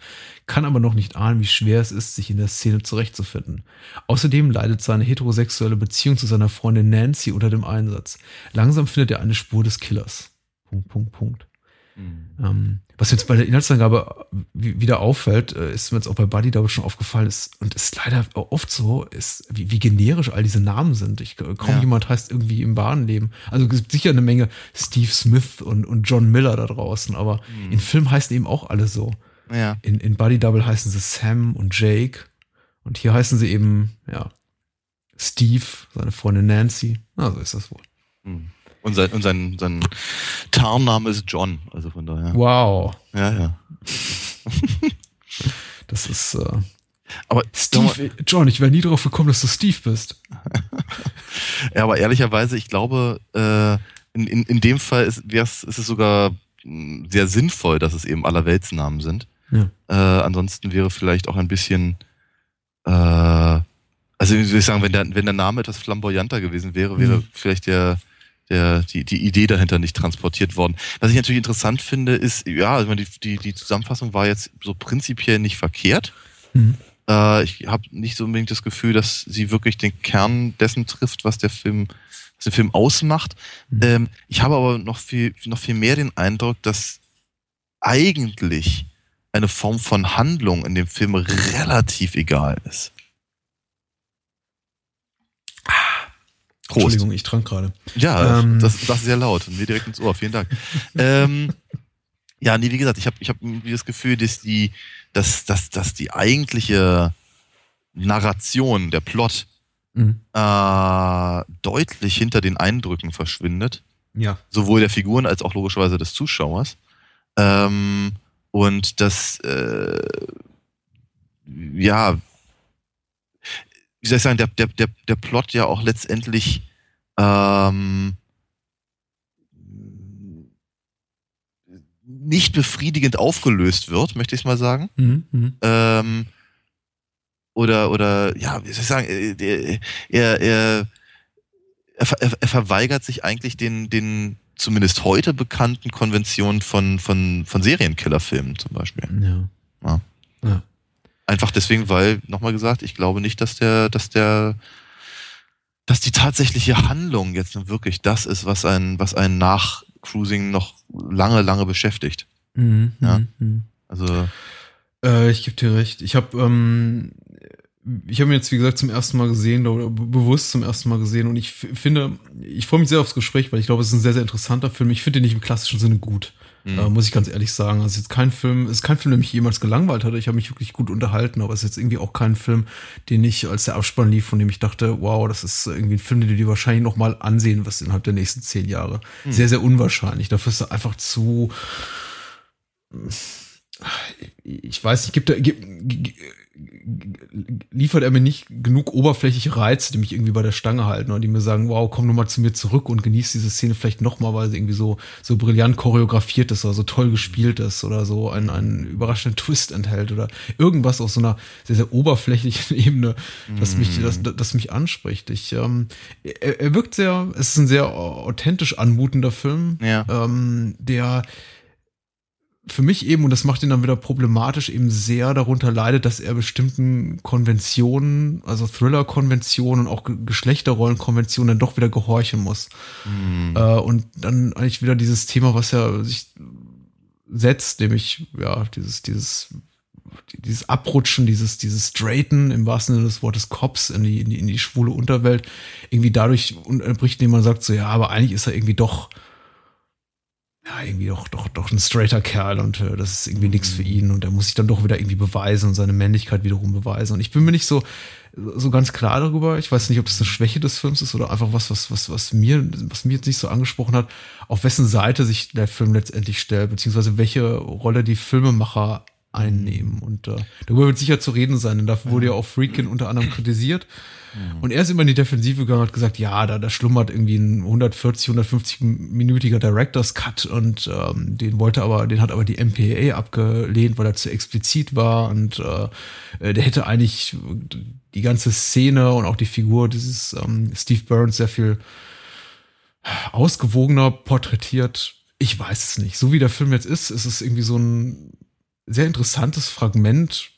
kann aber noch nicht ahnen, wie schwer es ist, sich in der Szene zurechtzufinden. Außerdem leidet seine heterosexuelle Beziehung zu seiner Freundin Nancy unter dem Einsatz. Langsam findet er eine Spur des Killers. Punkt, Punkt, Punkt. Ähm, was jetzt bei der Inhaltsangabe wie- wieder auffällt, äh, ist mir jetzt auch bei Buddy Double schon aufgefallen, ist, und ist leider oft so, ist, wie, wie generisch all diese Namen sind. Ich, kaum Ja. jemand heißt irgendwie im Bahnleben. Also es gibt sicher eine Menge Steve Smith und, und John Miller da draußen, aber in Film heißen eben auch alle so. Ja. In, in Buddy Double heißen sie Sam und Jake. Und hier heißen sie eben, ja, Steve, seine Freundin Nancy. Na, so ist das wohl. Hm. Und sein, und sein, sein Tarnname ist John, also von daher. Wow. Ja, ja. Das ist, äh, Aber Steve, John, ich wäre nie drauf gekommen, dass du Steve bist. Ja, aber ehrlicherweise, ich glaube, äh, in, in, in dem Fall ist, ist es sogar mh, sehr sinnvoll, dass es eben Allerweltsnamen sind. Ja. Äh, ansonsten wäre vielleicht auch ein bisschen, äh, also wie soll ich sagen, wenn der, wenn der Name etwas flamboyanter gewesen wäre, wäre Mhm. vielleicht der, der, die, die Idee dahinter nicht transportiert worden. Was ich natürlich interessant finde, ist, ja, also die, die, die Zusammenfassung war jetzt so prinzipiell nicht verkehrt. Mhm. Äh, ich habe nicht so unbedingt das Gefühl, dass sie wirklich den Kern dessen trifft, was der Film, was den Film ausmacht. Mhm. Ähm, ich habe aber noch viel, noch viel mehr den Eindruck, dass eigentlich eine Form von Handlung in dem Film relativ egal ist. Prost. Entschuldigung, ich trank gerade. Ja, Ähm. das, das ist sehr laut und mir direkt ins Ohr. Vielen Dank. ähm, ja, nee, wie gesagt, ich habe ich hab irgendwie das Gefühl, dass die, dass, dass, dass die eigentliche Narration, der Plot, Mhm. äh, deutlich hinter den Eindrücken verschwindet. Ja. Sowohl der Figuren als auch logischerweise des Zuschauers. Ähm, und das, äh, ja, wie soll ich sagen, der, der, der, der Plot ja auch letztendlich ähm, nicht befriedigend aufgelöst wird, möchte ich mal sagen. Mhm. Mhm. Ähm, oder, oder, ja, wie soll ich sagen, äh, er, er, er, er, ver- er, er verweigert sich eigentlich den, den, zumindest heute bekannten Konventionen von, von, von Serienkillerfilmen zum Beispiel. Ja. Ja. Ja. Einfach deswegen, weil, nochmal gesagt, ich glaube nicht, dass der, dass der, dass die tatsächliche Handlung jetzt nun wirklich das ist, was einen, was einen nach Cruising noch lange, lange beschäftigt. Mhm, Ja. mhm, mhm. Also, Äh, ich gebe dir recht. Ich habe ähm, ich habe ihn jetzt wie gesagt zum ersten Mal gesehen oder be- bewusst zum ersten Mal gesehen und ich finde, ich freue mich sehr aufs Gespräch, weil ich glaube, es ist ein sehr sehr interessanter Film. Ich finde ihn nicht im klassischen Sinne gut, Mhm. äh, muss ich ganz ehrlich sagen. Also es ist jetzt kein Film, es ist kein Film, der mich jemals gelangweilt hatte. Ich habe mich wirklich gut unterhalten, aber es ist jetzt irgendwie auch kein Film, den ich als der Abspann lief, von dem ich dachte, wow, das ist irgendwie ein Film, den du dir wahrscheinlich noch mal ansehen wirst innerhalb der nächsten zehn Jahre. Sehr sehr unwahrscheinlich. Dafür ist er einfach zu ich weiß nicht, gibt er, gibt, liefert er mir nicht genug oberflächliche Reize, die mich irgendwie bei der Stange halten und die mir sagen, wow, komm nur mal zu mir zurück und genieß diese Szene vielleicht noch mal, weil sie irgendwie so, so brillant choreografiert ist oder so toll gespielt ist oder so einen, einen überraschenden Twist enthält oder irgendwas auf so einer sehr, sehr oberflächlichen Ebene, das mich, das, das mich anspricht. Ich, ähm, er, er wirkt sehr, es ist ein sehr authentisch anmutender Film, Ja. ähm, der für mich eben, und das macht ihn dann wieder problematisch, eben sehr darunter leidet, dass er bestimmten Konventionen, also Thriller-Konventionen und auch Ge- Geschlechterrollen-Konventionen dann doch wieder gehorchen muss. hm, Äh, und dann eigentlich wieder dieses Thema, was er sich setzt, nämlich, ja, dieses, dieses, dieses Abrutschen, dieses, dieses Straighten im wahrsten Sinne des Wortes Cops in die, in die, in die schwule Unterwelt, irgendwie dadurch unterbricht, indem man sagt so, ja, aber eigentlich ist er irgendwie doch, ja, irgendwie doch, doch, doch ein straighter Kerl und äh, das ist irgendwie nichts für ihn und er muss sich dann doch wieder irgendwie beweisen und seine Männlichkeit wiederum beweisen. Und ich bin mir nicht so, so ganz klar darüber. Ich weiß nicht, ob das eine Schwäche des Films ist oder einfach was, was, was, was mir, was mir jetzt nicht so angesprochen hat, auf wessen Seite sich der Film letztendlich stellt, beziehungsweise welche Rolle die Filmemacher einnehmen. Und äh, darüber wird sicher zu reden sein, denn dafür wurde ja auch Freakin unter anderem kritisiert. Und er ist immer in die Defensive gegangen und hat gesagt, ja, da, da schlummert irgendwie ein 140, 150-minütiger Director's Cut und ähm, den wollte aber, den hat aber die MPAA abgelehnt, weil er zu explizit war und äh, der hätte eigentlich die ganze Szene und auch die Figur dieses ähm, Steve Burns sehr viel ausgewogener porträtiert. Ich weiß es nicht. So wie der Film jetzt ist, ist es irgendwie so ein sehr interessantes Fragment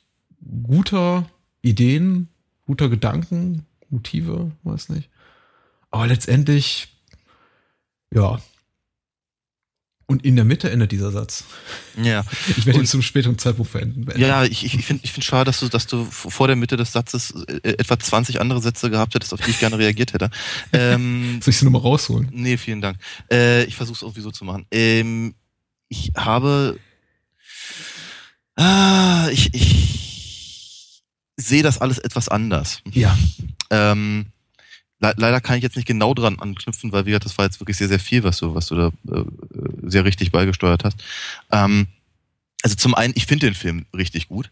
guter Ideen, guter Gedanken, Motive, weiß nicht. Aber letztendlich, ja. Und in der Mitte endet dieser Satz. ja. Ich werde ihn zum späteren Zeitpunkt verenden. beenden. Ja, ich, ich finde ich find schade, dass du, dass du vor der Mitte des Satzes äh, etwa 20 andere Sätze gehabt hättest, auf die ich gerne reagiert hätte. Ähm, Soll ich sie nochmal rausholen? nee, vielen Dank. Äh, ich versuche es irgendwie so zu machen. Ähm, ich habe. Ah, ich, ich sehe das alles etwas anders. Ja. Ähm, le leider kann ich jetzt nicht genau dran anknüpfen, weil wie gesagt, das war jetzt wirklich sehr, sehr viel, was du, was du da äh, sehr richtig beigesteuert hast. Ähm, also zum einen, ich finde den Film richtig gut.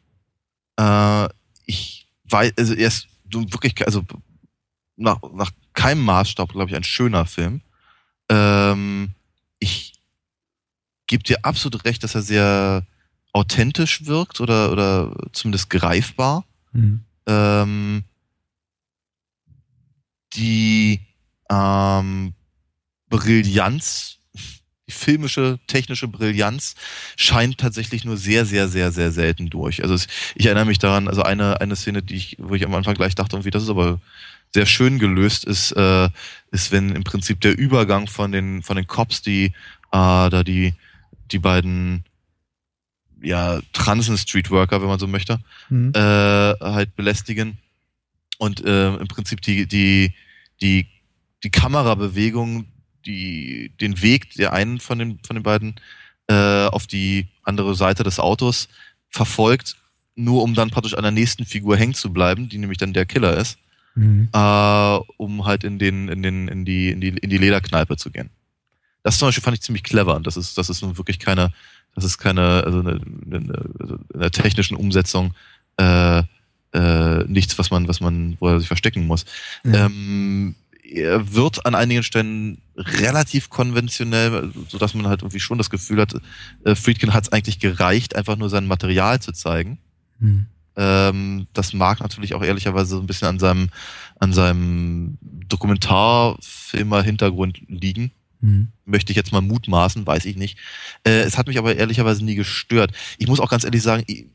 Äh, ich weiß, also er ist wirklich, also nach, nach keinem Maßstab, glaube ich, ein schöner Film. Ähm, ich gebe dir absolut recht, dass er sehr authentisch wirkt oder, oder zumindest greifbar. Mhm. Ähm, die ähm, Brillanz, die filmische, technische Brillanz scheint tatsächlich nur sehr, sehr, sehr, sehr selten durch. Also es, ich erinnere mich daran, also eine, eine Szene, die ich, wo ich am Anfang gleich dachte, irgendwie, das ist aber sehr schön gelöst, ist, äh, ist, wenn im Prinzip der Übergang von den, von den Cops, die äh, da die, die beiden ja, Transen Streetworker, wenn man so möchte, Mhm. äh, halt belästigen und äh, im Prinzip die, die, die, die Kamerabewegung, die, den Weg der einen von den, von den beiden äh, auf die andere Seite des Autos verfolgt, nur um dann praktisch an der nächsten Figur hängen zu bleiben, die nämlich dann der Killer ist, Mhm. äh, um halt in den, in den, in die, in die, in die Lederkneipe zu gehen. Das zum Beispiel fand ich ziemlich clever und das ist, das ist nun wirklich keine, das ist keine, also eine, eine, also in der technischen Umsetzung äh, äh, nichts, was man, was man, wo er sich verstecken muss. Ja. Ähm, er wird an einigen Stellen relativ konventionell, so dass man halt irgendwie schon das Gefühl hat, äh, Friedkin hat es eigentlich gereicht, einfach nur sein Material zu zeigen. Mhm. Ähm, das mag natürlich auch ehrlicherweise so ein bisschen an seinem, an seinem Dokumentarfilmer Hintergrund liegen. Mhm. Möchte ich jetzt mal mutmaßen, weiß ich nicht. Äh, es hat mich aber ehrlicherweise nie gestört. Ich muss auch ganz ehrlich sagen, ich,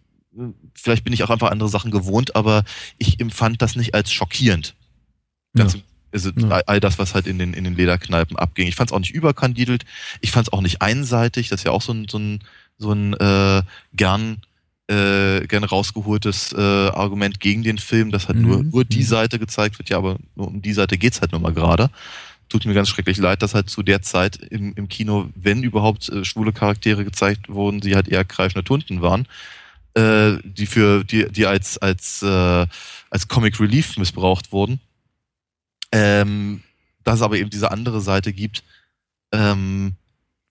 vielleicht bin ich auch einfach andere Sachen gewohnt, aber ich empfand das nicht als schockierend. Ja. Also ja. all das, was halt in den, in den Lederkneipen abging. Ich fand es auch nicht überkandidelt. Ich fand es auch nicht einseitig. Das ist ja auch so ein, so ein, so ein äh, gern, äh, gern rausgeholtes äh, Argument gegen den Film, dass halt mhm. nur, nur die mhm. Seite gezeigt wird. Ja, aber nur um die Seite geht's halt nur mal gerade. Tut mir ganz schrecklich leid, dass halt zu der Zeit im, im Kino, wenn überhaupt äh, schwule Charaktere gezeigt wurden, sie halt eher kreischende Tunden waren äh, die für die die als als äh, als Comic Relief missbraucht wurden. Ähm, dass es aber eben diese andere Seite gibt, ähm,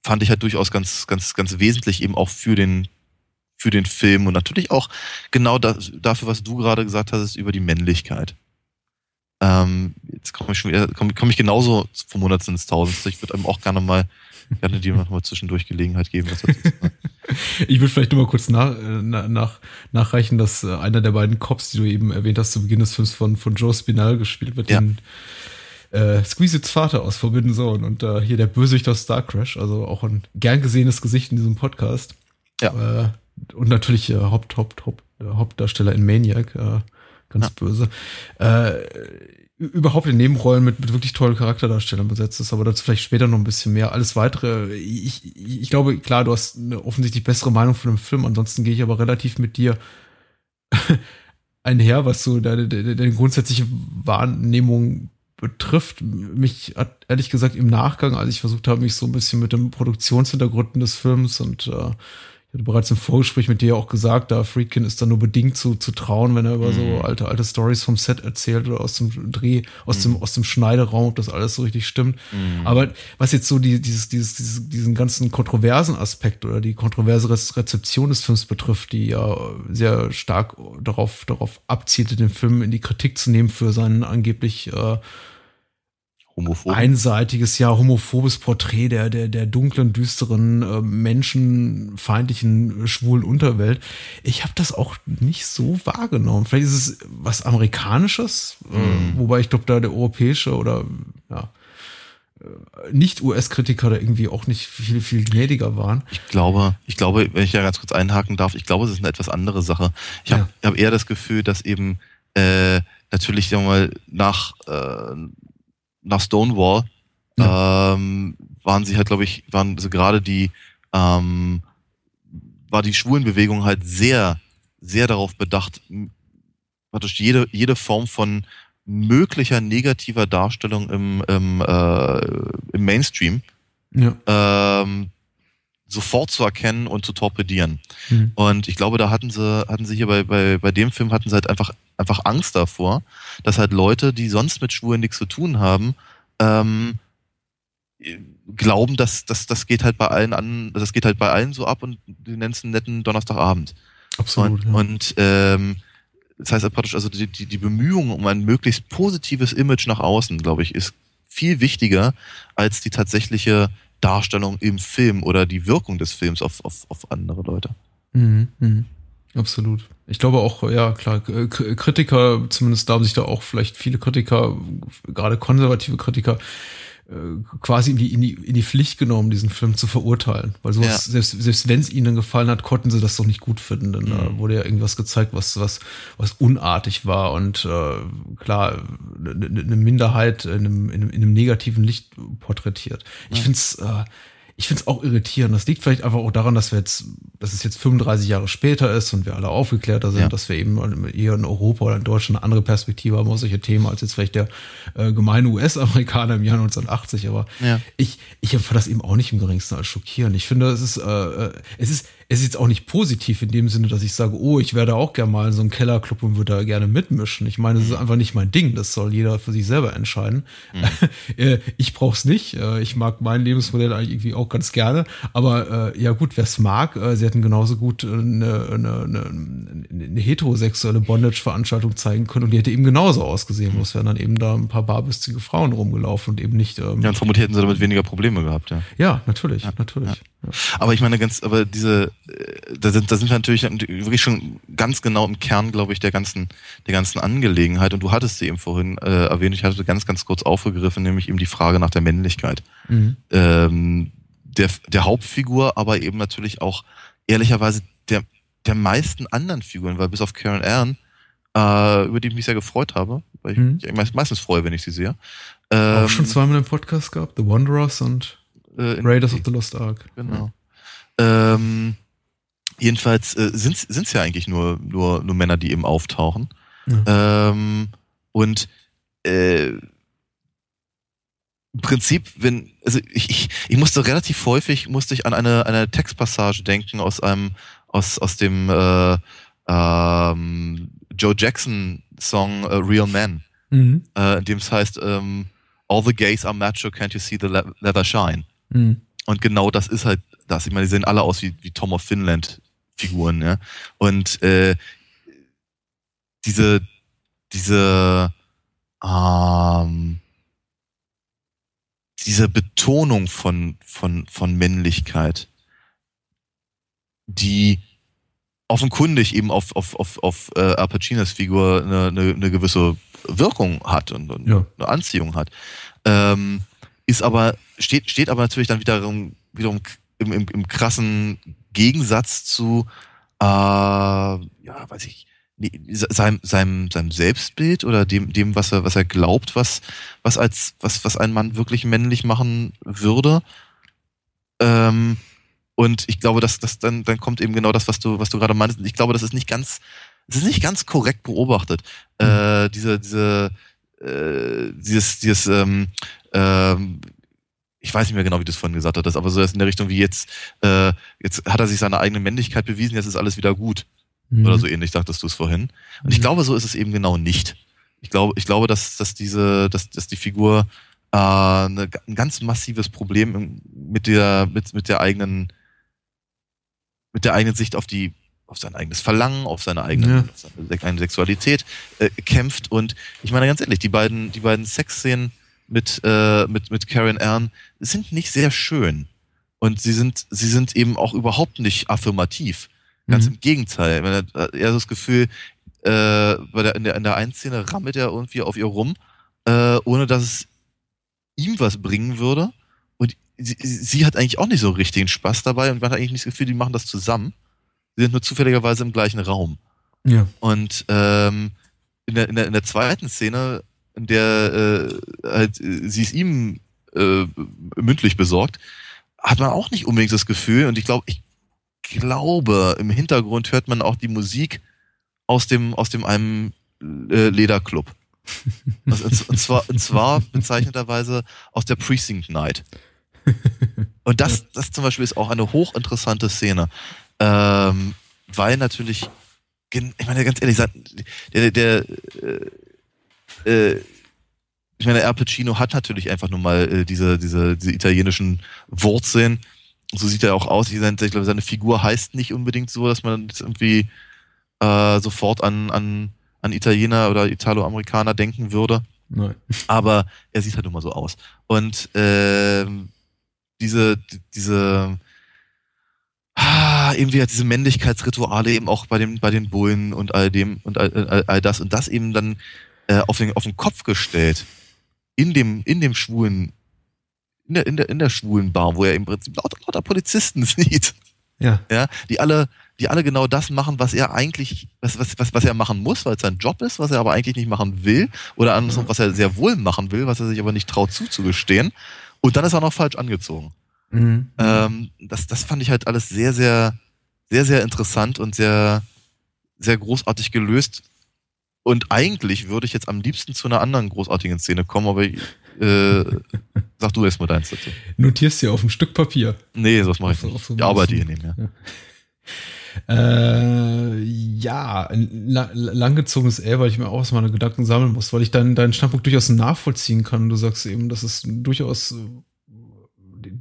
fand ich halt durchaus ganz ganz ganz wesentlich eben auch für den für den Film und natürlich auch genau das, dafür, was du gerade gesagt hast, über die Männlichkeit. Ähm, jetzt komme ich schon wieder, komme komm ich genauso vom Hundertsten ins Tausendste. Ich würde einem auch gerne mal gerne dir noch mal zwischendurch Gelegenheit geben. Ich würde vielleicht nur mal kurz nach, äh, nach, nachreichen, dass äh, einer der beiden Cops, die du eben erwähnt hast, zu Beginn des Films von, von Joe Spinell gespielt wird, ja. den äh, Squeezes Vater aus Forbidden Zone und äh, hier der Bösewicht aus Star Crash, also auch ein gern gesehenes Gesicht in diesem Podcast. Ja. Äh, und natürlich äh, Haupt, Haupt, Haupt, äh, Hauptdarsteller in Maniac, äh, ganz ja. böse. Äh, überhaupt in Nebenrollen mit, mit wirklich tollen Charakterdarstellern besetzt ist, aber dazu vielleicht später noch ein bisschen mehr. Alles weitere, ich, ich glaube, klar, du hast eine offensichtlich bessere Meinung von dem Film, ansonsten gehe ich aber relativ mit dir einher, was so deine, deine, deine grundsätzliche Wahrnehmung betrifft. Mich hat ehrlich gesagt im Nachgang, als ich versucht habe, mich so ein bisschen mit den Produktionshintergründen des Films und äh, hatte bereits im Vorgespräch mit dir auch gesagt, da Friedkin ist da nur bedingt zu, zu trauen, wenn er über mhm. so alte, alte Stories vom Set erzählt oder aus dem Dreh, aus mhm. dem, aus dem Schneideraum, ob das alles so richtig stimmt. Mhm. Aber was jetzt so die, dieses, dieses, dieses, diesen ganzen kontroversen Aspekt oder die kontroverse Rezeption des Films betrifft, die ja sehr stark darauf, darauf abzielte, den Film in die Kritik zu nehmen für seinen angeblich äh, Homophob. einseitiges, ja, homophobes Porträt der, der, der dunklen, düsteren, äh, menschenfeindlichen, äh, schwulen Unterwelt. Ich habe das auch nicht so wahrgenommen. Vielleicht ist es was Amerikanisches, äh, mhm. äh, wobei ich glaube, da der europäische oder ja, äh, nicht-US-Kritiker da irgendwie auch nicht viel, viel gnädiger waren. Ich glaube, ich glaube, wenn ich ja ganz kurz einhaken darf, ich glaube, es ist eine etwas andere Sache. Ich habe ja. hab eher das Gefühl, dass eben äh, natürlich, sagen wir mal, nach äh, nach Stonewall ja. ähm, waren sie halt, glaube ich, waren so gerade die, ähm, war die Schwulenbewegung halt sehr, sehr darauf bedacht, praktisch jede, jede Form von möglicher negativer Darstellung im, im, äh, im Mainstream ja. ähm, sofort zu erkennen und zu torpedieren. Mhm. Und ich glaube, da hatten sie, hatten sie hier bei, bei, bei dem Film hatten sie halt einfach, einfach Angst davor, dass halt Leute, die sonst mit Schwulen nichts zu tun haben, ähm, glauben, dass das, das geht halt bei allen an, das geht halt bei allen so ab und die nennen es einen netten Donnerstagabend. Absolut. Und, ja. und ähm, das heißt praktisch, also die, die, die Bemühungen um ein möglichst positives Image nach außen, glaube ich, ist viel wichtiger als die tatsächliche Darstellung im Film oder die Wirkung des Films auf, auf, auf andere Leute. Mhm, mh. Absolut. Ich glaube auch, ja klar, Kritiker, zumindest da haben sich da auch vielleicht viele Kritiker, gerade konservative Kritiker, quasi in die, in die, in die Pflicht genommen, diesen Film zu verurteilen. Weil so ja. selbst, selbst wenn es ihnen gefallen hat, konnten sie das doch nicht gut finden. Denn da mhm. wurde ja irgendwas gezeigt, was, was, was unartig war und äh, klar, eine ne Minderheit in einem, in einem, in einem negativen Licht porträtiert. Ich ja. finde es äh, ich finde es auch irritierend. Das liegt vielleicht einfach auch daran, dass wir jetzt, dass es jetzt 35 Jahre später ist und wir alle aufgeklärter sind, ja. dass wir eben eher in Europa oder in Deutschland eine andere Perspektive haben auf solche Themen als jetzt vielleicht der äh, gemeine US-Amerikaner im Jahr 1980. Aber ja. ich, ich empfand das eben auch nicht im geringsten als schockierend. Ich finde, es ist, äh, äh es ist, ist jetzt auch nicht positiv in dem Sinne, dass ich sage, oh, ich werde auch gerne mal in so einem Kellerclub und würde da gerne mitmischen. Ich meine, das ist mhm. einfach nicht mein Ding. Das soll jeder für sich selber entscheiden. Mhm. Äh, ich brauche es nicht. Äh, ich mag mein Lebensmodell eigentlich irgendwie auch ganz gerne. Aber äh, ja gut, wer es mag, sie hätten genauso gut eine, eine, eine, eine heterosexuelle Bondage-Veranstaltung zeigen können und die hätte eben genauso ausgesehen. Mhm. Bloß wären dann eben da ein paar barbüstige Frauen rumgelaufen und eben nicht. Ähm, ja, und vermutlich hätten sie damit weniger Probleme gehabt, ja. Ja, natürlich, ja. natürlich. Ja. Aber ich meine ganz, aber diese, äh, da sind, da sind wir natürlich wirklich schon ganz genau im Kern, glaube ich, der ganzen, der ganzen Angelegenheit. Und du hattest sie eben vorhin äh, erwähnt, ich hatte ganz, ganz kurz aufgegriffen, nämlich eben die Frage nach der Männlichkeit. Mhm. Ähm, der, der Hauptfigur, aber eben natürlich auch ehrlicherweise der, der meisten anderen Figuren, weil bis auf Karen Aaron, äh, über die ich mich sehr gefreut habe, weil ich mhm. mich meistens freue, wenn ich sie sehe. Ähm, auch schon zweimal im Podcast gehabt, The Wanderers und äh, Raiders of the Lost Ark. Genau. Ja. Ähm, jedenfalls äh, sind es ja eigentlich nur, nur, nur Männer, die eben auftauchen. Ja. Ähm, und äh, im Prinzip, wenn, also ich, ich, ich musste relativ häufig, musste ich an eine, eine Textpassage denken aus einem, aus, aus dem äh, ähm, Joe Jackson Song uh, Real Men, mhm. äh, in dem es heißt, ähm, All the gays are macho, can't you see the leather shine? Mhm. Und genau das ist halt das. Ich meine, die sehen alle aus wie, wie Tom of Finland Figuren, ja. Und äh, diese, diese, ähm, diese Betonung von, von, von Männlichkeit, die offenkundig eben auf, auf, auf, auf äh, Al Pacinos Figur eine, eine, eine gewisse Wirkung hat und, und ja. eine Anziehung hat. Ähm, ist aber, steht, steht aber natürlich dann wiederum, wiederum im, im, im krassen Gegensatz zu, äh, ja, weiß ich, seinem, seinem, seinem Selbstbild oder dem, dem, was er, was er glaubt, was, was als, was, was ein Mann wirklich männlich machen würde. Ähm, und ich glaube, dass, dass dann, dann kommt eben genau das, was du, was du gerade meinst. Und ich glaube, das ist nicht ganz, es ist nicht ganz korrekt beobachtet. Mhm. Äh, diese, diese, äh, dieses, dieses, ähm, ähm, ich weiß nicht mehr genau, wie du es vorhin gesagt hattest, aber so in der Richtung wie jetzt, äh, jetzt hat er sich seine eigene Männlichkeit bewiesen, jetzt ist alles wieder gut. Mhm. Oder so ähnlich dachtest du es vorhin. Und ich mhm. glaube, so ist es eben genau nicht. Ich glaube, ich glaube, dass, dass diese, dass, dass die Figur äh, eine, ein ganz massives Problem mit der, mit, mit der eigenen, mit der eigenen Sicht auf die, auf sein eigenes Verlangen, auf seine eigene, ja. seine eigene Sexualität äh, kämpft. Und ich meine ganz ehrlich, die beiden, die beiden Sexszenen mit, äh, mit, mit Karen Ern sind nicht sehr schön. Und sie sind, sie sind eben auch überhaupt nicht affirmativ. Ganz mhm. im Gegenteil. Man hat äh, eher das Gefühl, äh, bei der, in, der, in der einen Szene rammelt er irgendwie auf ihr rum, äh, ohne dass es ihm was bringen würde. Und sie, sie hat eigentlich auch nicht so richtigen Spaß dabei und man hat eigentlich nicht das Gefühl, die machen das zusammen. Sie sind nur zufälligerweise im gleichen Raum. Ja. Und ähm, in, der, in, der, in der zweiten Szene, der äh, halt, sie es ihm äh, mündlich besorgt, hat man auch nicht unbedingt das Gefühl, und ich glaube, ich glaube, im Hintergrund hört man auch die Musik aus dem, aus dem einem äh, Lederclub. Also, und, zwar, und zwar bezeichneterweise aus der Precinct Night. Und das, das zum Beispiel ist auch eine hochinteressante Szene. Ähm, weil natürlich, ich meine, ganz ehrlich, der, der, äh, äh, ich meine, Al Pacino hat natürlich einfach nur mal äh, diese, diese, diese italienischen Wurzeln so sieht er auch aus. Ich glaube, seine Figur heißt nicht unbedingt so, dass man jetzt irgendwie äh, sofort an, an, an Italiener oder Italo-Amerikaner denken würde. Nein. Aber er sieht halt immer so aus. Und äh, diese, diese, ah, irgendwie hat diese Männlichkeitsrituale eben auch bei den, bei den Bullen und all dem und all, all, all das und das eben dann äh, auf, den, auf den Kopf gestellt in dem, in dem schwulen in der, in der, in der schwulen Bar, wo er im Prinzip lauter, lauter Polizisten sieht. Ja. Ja, die alle, die alle genau das machen, was er eigentlich, was, was, was, was er machen muss, weil es sein Job ist, was er aber eigentlich nicht machen will, oder andersrum, was er sehr wohl machen will, was er sich aber nicht traut zuzugestehen. Und dann ist er noch falsch angezogen. Mhm. Ähm, das, das fand ich halt alles sehr, sehr, sehr, sehr interessant und sehr, sehr großartig gelöst. Und eigentlich würde ich jetzt am liebsten zu einer anderen großartigen Szene kommen, aber ich, äh, sag du erst mal deins dazu. Notierst dir auf ein Stück Papier. Nee, das mache ich nicht. So ich arbeite hier nebenher. Ja. Äh, ja, ein langgezogenes L, weil ich mir auch erstmal meine Gedanken sammeln muss, weil ich deinen, deinen Standpunkt durchaus nachvollziehen kann. Du sagst eben, dass es durchaus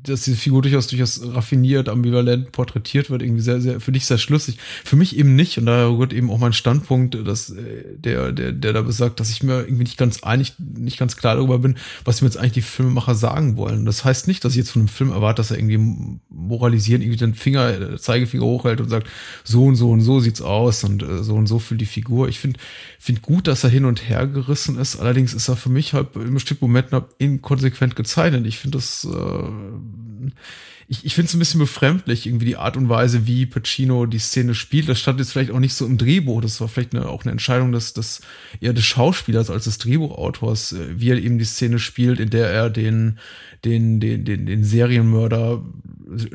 dass diese Figur durchaus durchaus raffiniert, ambivalent porträtiert wird, irgendwie sehr, sehr, für dich sehr schlüssig. Für mich eben nicht. Und daher wird eben auch mein Standpunkt, dass äh, der, der, der da besagt, dass ich mir irgendwie nicht ganz einig, nicht ganz klar darüber bin, was mir jetzt eigentlich die Filmemacher sagen wollen. Das heißt nicht, dass ich jetzt von einem Film erwarte, dass er irgendwie moralisieren, irgendwie den Finger, Zeigefinger hochhält und sagt, so und so und so sieht's aus und äh, so und so für die Figur. Ich finde finde gut, dass er hin und her gerissen ist. Allerdings ist er für mich halt in bestimmten Momenten inkonsequent gezeichnet. Ich finde das, äh, ich, ich finde es ein bisschen befremdlich, irgendwie die Art und Weise, wie Pacino die Szene spielt. Das stand jetzt vielleicht auch nicht so im Drehbuch. Das war vielleicht eine, auch eine Entscheidung des, des, eher des Schauspielers als des Drehbuchautors, äh, wie er eben die Szene spielt, in der er den, den, den, den, den Serienmörder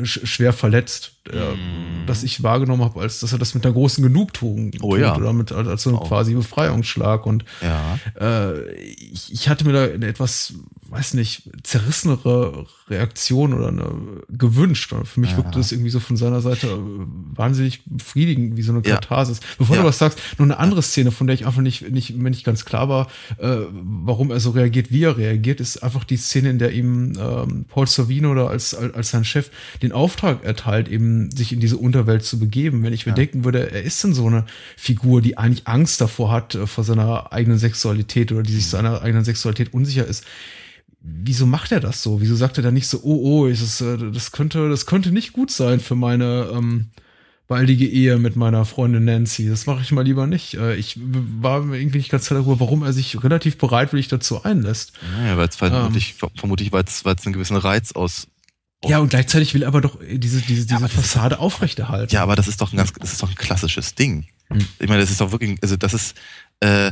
schwer verletzt, äh, mm. dass ich wahrgenommen habe, als dass er das mit einer großen Genugtuung oh, tut ja. oder mit als so ein oh. quasi Befreiungsschlag. Und ja. äh, ich, ich hatte mir da eine etwas, weiß nicht, zerrissenere Reaktion oder eine gewünscht. Und für mich ja. wirkte das irgendwie so von seiner Seite wahnsinnig befriedigend, wie so eine Katharsis. Bevor du was sagst, noch eine andere Szene, von der ich einfach nicht, nicht, mir nicht ganz klar war, äh, warum er so reagiert, wie er reagiert, ist einfach die Szene, in der ihm ähm, Paul Sorvino oder als, als sein Chef den Auftrag erteilt, eben sich in diese Unterwelt zu begeben. Wenn ich mir ja. denken würde, er ist denn so eine Figur, die eigentlich Angst davor hat, äh, vor seiner eigenen Sexualität oder die sich mhm. seiner eigenen Sexualität unsicher ist. Wieso macht er das so? Wieso sagt er dann nicht so, oh, oh, es, äh, das könnte, das könnte nicht gut sein für meine, ähm, baldige Ehe mit meiner Freundin Nancy. Das mache ich mal lieber nicht. Äh, ich war mir irgendwie nicht ganz klar darüber, warum er sich relativ bereitwillig dazu einlässt. Naja, weil es vermutlich, ähm, vermutlich weil es einen gewissen Reiz aus ja, und gleichzeitig will er aber doch diese, diese, diese ja, Fassade ist, aufrechterhalten. Ja, aber das ist doch ein ganz, das ist doch ein klassisches Ding. Hm. Ich meine, das ist doch wirklich, also das ist, äh,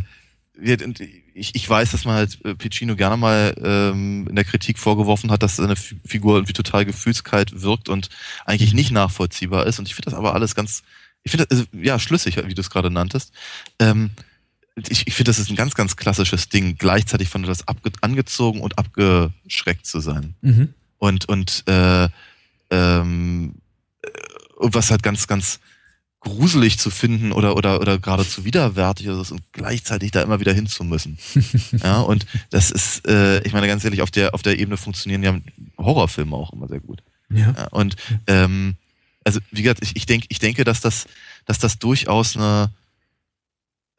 ich, ich weiß, dass man halt äh, Piccino gerne mal ähm, in der Kritik vorgeworfen hat, dass seine Figur irgendwie total gefühlskalt wirkt und eigentlich nicht nachvollziehbar ist. Und ich finde das aber alles ganz, ich finde das, also, ja, schlüssig, wie du es gerade nanntest. Ähm, ich, ich finde, das ist ein ganz, ganz klassisches Ding, gleichzeitig von das abge angezogen und abgeschreckt zu sein. Mhm und und äh, ähm, was halt ganz ganz gruselig zu finden oder oder oder geradezu widerwärtig ist und gleichzeitig da immer wieder hin zu müssen. ja, und das ist, äh, ich meine ganz ehrlich, auf der auf der Ebene funktionieren ja Horrorfilme auch immer sehr gut. Ja. ja und ähm, also wie gesagt, ich, ich denke, ich denke, dass das, dass das durchaus eine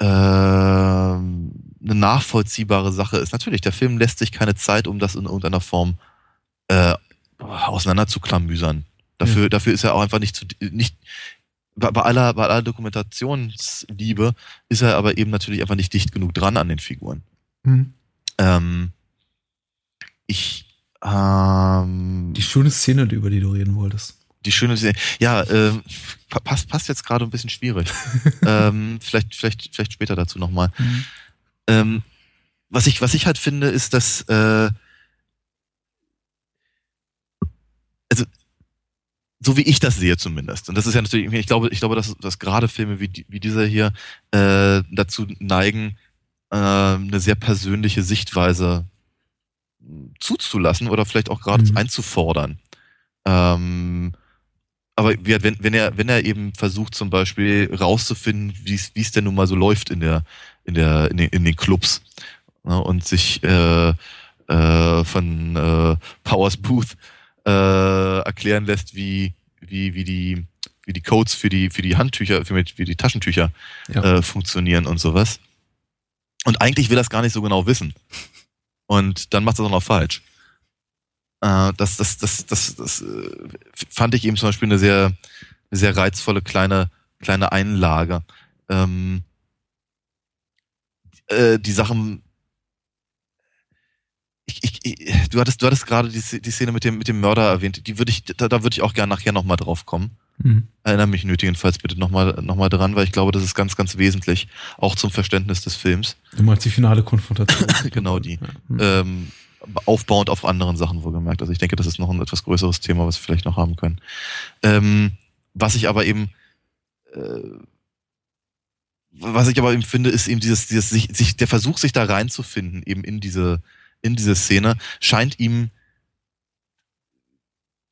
äh, eine nachvollziehbare Sache ist. Natürlich, der Film lässt sich keine Zeit, um das in irgendeiner Form äh, auseinander zu klamüsern. Dafür, ja. dafür ist er auch einfach nicht zu, nicht, bei aller, bei aller Dokumentationsliebe ist er aber eben natürlich einfach nicht dicht genug dran an den Figuren. Mhm. Ähm, ich, ähm, Die schöne Szene, über die du reden wolltest. Die schöne Szene, ja, äh, passt, passt jetzt gerade ein bisschen schwierig. ähm, vielleicht, vielleicht, vielleicht später dazu nochmal. Mhm. Ähm, was ich, was ich halt finde, ist, dass, äh, also so wie ich das sehe zumindest. Und das ist ja natürlich, ich glaube, ich glaube, dass, dass gerade Filme wie, wie dieser hier äh, dazu neigen, äh, eine sehr persönliche Sichtweise zuzulassen oder vielleicht auch gerade mhm. einzufordern. Ähm, aber wenn, wenn er, wenn er eben versucht, zum Beispiel rauszufinden, wie es denn nun mal so läuft in der, in der, in den, in den Clubs ne, und sich äh, äh, von äh, Powers Booth äh, erklären lässt, wie, wie, wie die wie die Codes für die für die Handtücher, für wie die Taschentücher ja. äh, funktionieren und sowas. Und eigentlich will er es gar nicht so genau wissen. Und dann macht er es auch noch falsch. Äh, das, das, das, das, das äh, fand ich eben zum Beispiel eine sehr, sehr reizvolle kleine, kleine Einlage. Ähm, äh, die Sachen ich, ich, du hattest, du hattest gerade die, die Szene mit dem, mit dem Mörder erwähnt. Die würde ich, da, da würde ich auch gerne nachher nochmal drauf kommen. Mhm. Erinnere mich nötigenfalls bitte nochmal noch mal dran, weil ich glaube, das ist ganz, ganz wesentlich, auch zum Verständnis des Films. Du meinst die finale Konfrontation. genau die. Mhm. Ähm, aufbauend auf anderen Sachen wohlgemerkt. Also ich denke, das ist noch ein etwas größeres Thema, was wir vielleicht noch haben können. Ähm, was ich aber eben, äh, was ich aber eben finde, ist eben dieses, dieses sich, sich, der Versuch, sich da reinzufinden, eben in diese, in diese Szene, scheint ihm,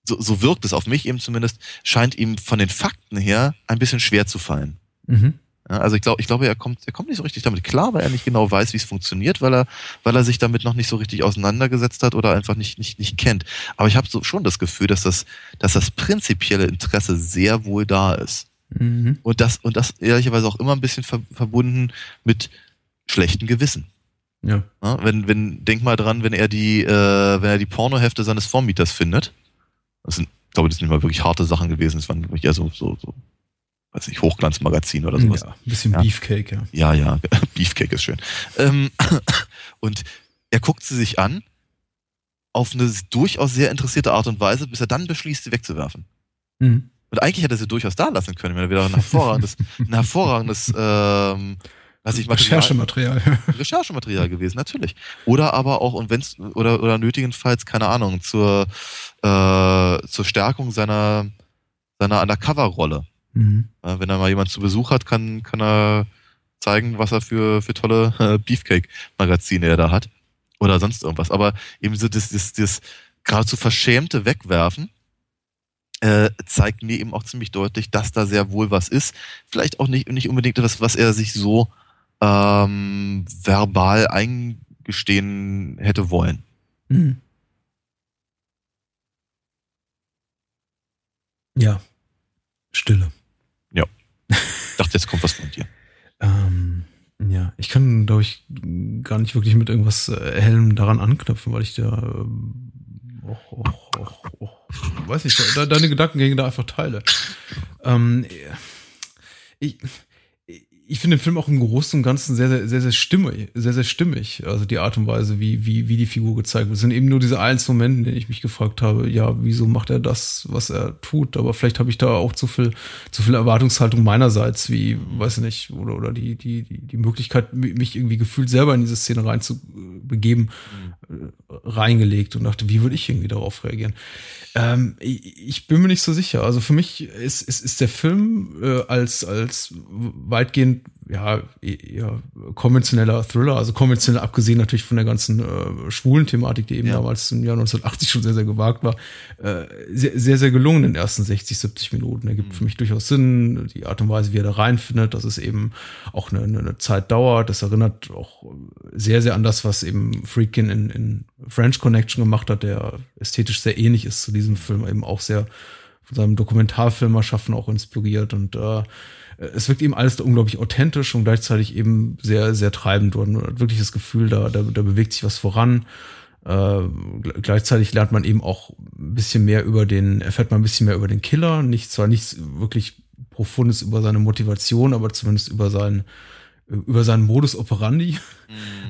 so, so wirkt es auf mich eben zumindest, scheint ihm von den Fakten her ein bisschen schwer zu fallen. Mhm. Ja, also ich glaube, ich glaube, er kommt, er kommt nicht so richtig damit klar, weil er nicht genau weiß, wie es funktioniert, weil er, weil er sich damit noch nicht so richtig auseinandergesetzt hat oder einfach nicht, nicht, nicht kennt. Aber ich habe so schon das Gefühl, dass das, dass das prinzipielle Interesse sehr wohl da ist. Mhm. Und das, und das ehrlicherweise auch immer ein bisschen ver verbunden mit schlechten Gewissen. Ja. Ja, wenn, wenn, denk mal dran, wenn er die, äh, wenn er die Pornohefte seines Vormieters findet. Das sind, ich glaube, das sind nicht mal wirklich harte Sachen gewesen. Das waren wirklich eher so, so, so weiß nicht, Hochglanzmagazin oder sowas. Ja, ein bisschen Ja. Beefcake, ja. Ja, ja, Beefcake ist schön. Ähm, und er guckt sie sich an auf eine durchaus sehr interessierte Art und Weise, bis er dann beschließt, sie wegzuwerfen. Mhm. Und eigentlich hätte er sie durchaus da lassen können, wenn er wieder ein hervorragendes, ein hervorragendes, ähm, was ich Material, Recherchematerial. Recherchematerial gewesen, natürlich. Oder aber auch, und wenn's, oder, oder nötigenfalls, keine Ahnung, zur, äh, zur Stärkung seiner, seiner Undercover-Rolle. mhm. Ja, wenn er mal jemand zu Besuch hat, kann, kann er zeigen, was er für, für tolle äh, Beefcake-Magazine er da hat. Oder sonst irgendwas. Aber eben so das, das, das geradezu verschämte Wegwerfen äh, zeigt mir eben auch ziemlich deutlich, dass da sehr wohl was ist. Vielleicht auch nicht, nicht unbedingt etwas, was er sich so ähm, verbal eingestehen hätte wollen. Mhm. Ja. Stille. Ich dachte, jetzt kommt was von dir. Ähm, ja, ich kann, glaube ich, gar nicht wirklich mit irgendwas äh, Hellem daran anknüpfen, weil ich da ähm, auch, auch, auch, auch, weiß nicht, da, da, deine Gedankengänge da einfach teile. Ähm, ich, ich finde den Film auch im Großen und Ganzen sehr, sehr, sehr, sehr stimmig, sehr, sehr stimmig. Also die Art und Weise, wie, wie, wie die Figur gezeigt wird. Es sind eben nur diese einzelnen Momente, in denen ich mich gefragt habe, ja, wieso macht er das, was er tut? Aber vielleicht habe ich da auch zu viel, zu viel Erwartungshaltung meinerseits, wie, weiß ich nicht, oder, oder die, die, die, die Möglichkeit, mich irgendwie gefühlt selber in diese Szene reinzubegeben, äh, reingelegt und dachte, wie würde ich irgendwie darauf reagieren? Ähm, ich, bin mir nicht so sicher. Also für mich ist, ist, ist der Film äh, als, als weitgehend ja, eher konventioneller Thriller, also konventionell abgesehen natürlich von der ganzen äh, schwulen Thematik, die eben Ja. damals im Jahr 1980 schon sehr, sehr gewagt war, äh, sehr, sehr, sehr gelungen in den ersten 60, 70 Minuten. Er gibt für mich durchaus Sinn, die Art und Weise, wie er da reinfindet, dass es eben auch eine, eine eine Zeit dauert. Das erinnert auch sehr, sehr an das, was eben Freakin in, in French Connection gemacht hat, der ästhetisch sehr ähnlich ist zu diesem Film, eben auch sehr von seinem Dokumentarfilmerschaffen auch inspiriert und äh, es wirkt eben alles da unglaublich authentisch und gleichzeitig eben sehr, sehr treibend. Und man hat wirklich das Gefühl, da, da, da bewegt sich was voran. Äh, gl- gleichzeitig lernt man eben auch ein bisschen mehr über den, erfährt man ein bisschen mehr über den Killer. Nicht zwar nichts wirklich Profundes über seine Motivation, aber zumindest über seinen, über seinen Modus operandi.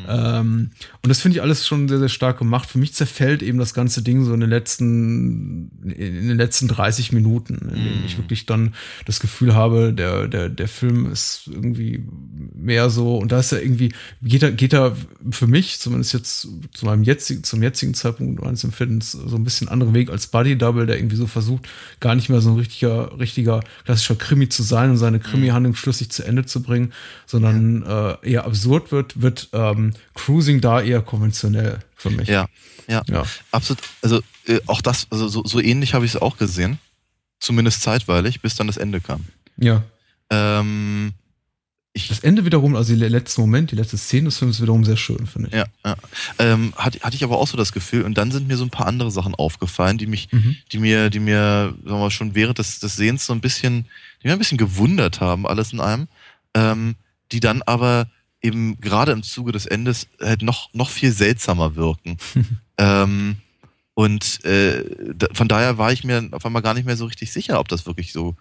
Ähm, und das finde ich alles schon sehr, sehr stark gemacht. Für mich zerfällt eben das ganze Ding so in den letzten, in den letzten 30 Minuten, in denen ich wirklich dann das Gefühl habe, der, der, der Film ist irgendwie mehr so, und da ist er irgendwie, geht er, geht er für mich, zumindest jetzt zu meinem jetzigen, zum jetzigen Zeitpunkt meines Empfindens, so ein bisschen anderen Weg als Buddy Double, der irgendwie so versucht, gar nicht mehr so ein richtiger, richtiger klassischer Krimi zu sein und seine Krimi-Handlung schlüssig zu Ende zu bringen, sondern äh, eher absurd wird, wird ähm, Cruising da eher konventionell für mich. Ja, ja, Ja. absolut. Also äh, auch das, also so, so ähnlich habe ich es auch gesehen. Zumindest zeitweilig, bis dann das Ende kam. ja. Ähm, ich, Das Ende wiederum, also der letzte Moment, die letzte Szene des Films wiederum sehr schön, finde ich. ja, ja. Ähm, hatte, hatte ich aber auch so das Gefühl. Und dann sind mir so ein paar andere Sachen aufgefallen, die mich, Mhm. die mir, die mir, sagen wir mal, schon während des, des Sehens so ein bisschen, die mir ein bisschen gewundert haben, alles in einem, ähm, die dann aber eben gerade im Zuge des Endes halt noch, noch viel seltsamer wirken. ähm, und äh, da, von daher war ich mir auf einmal gar nicht mehr so richtig sicher, ob das wirklich so,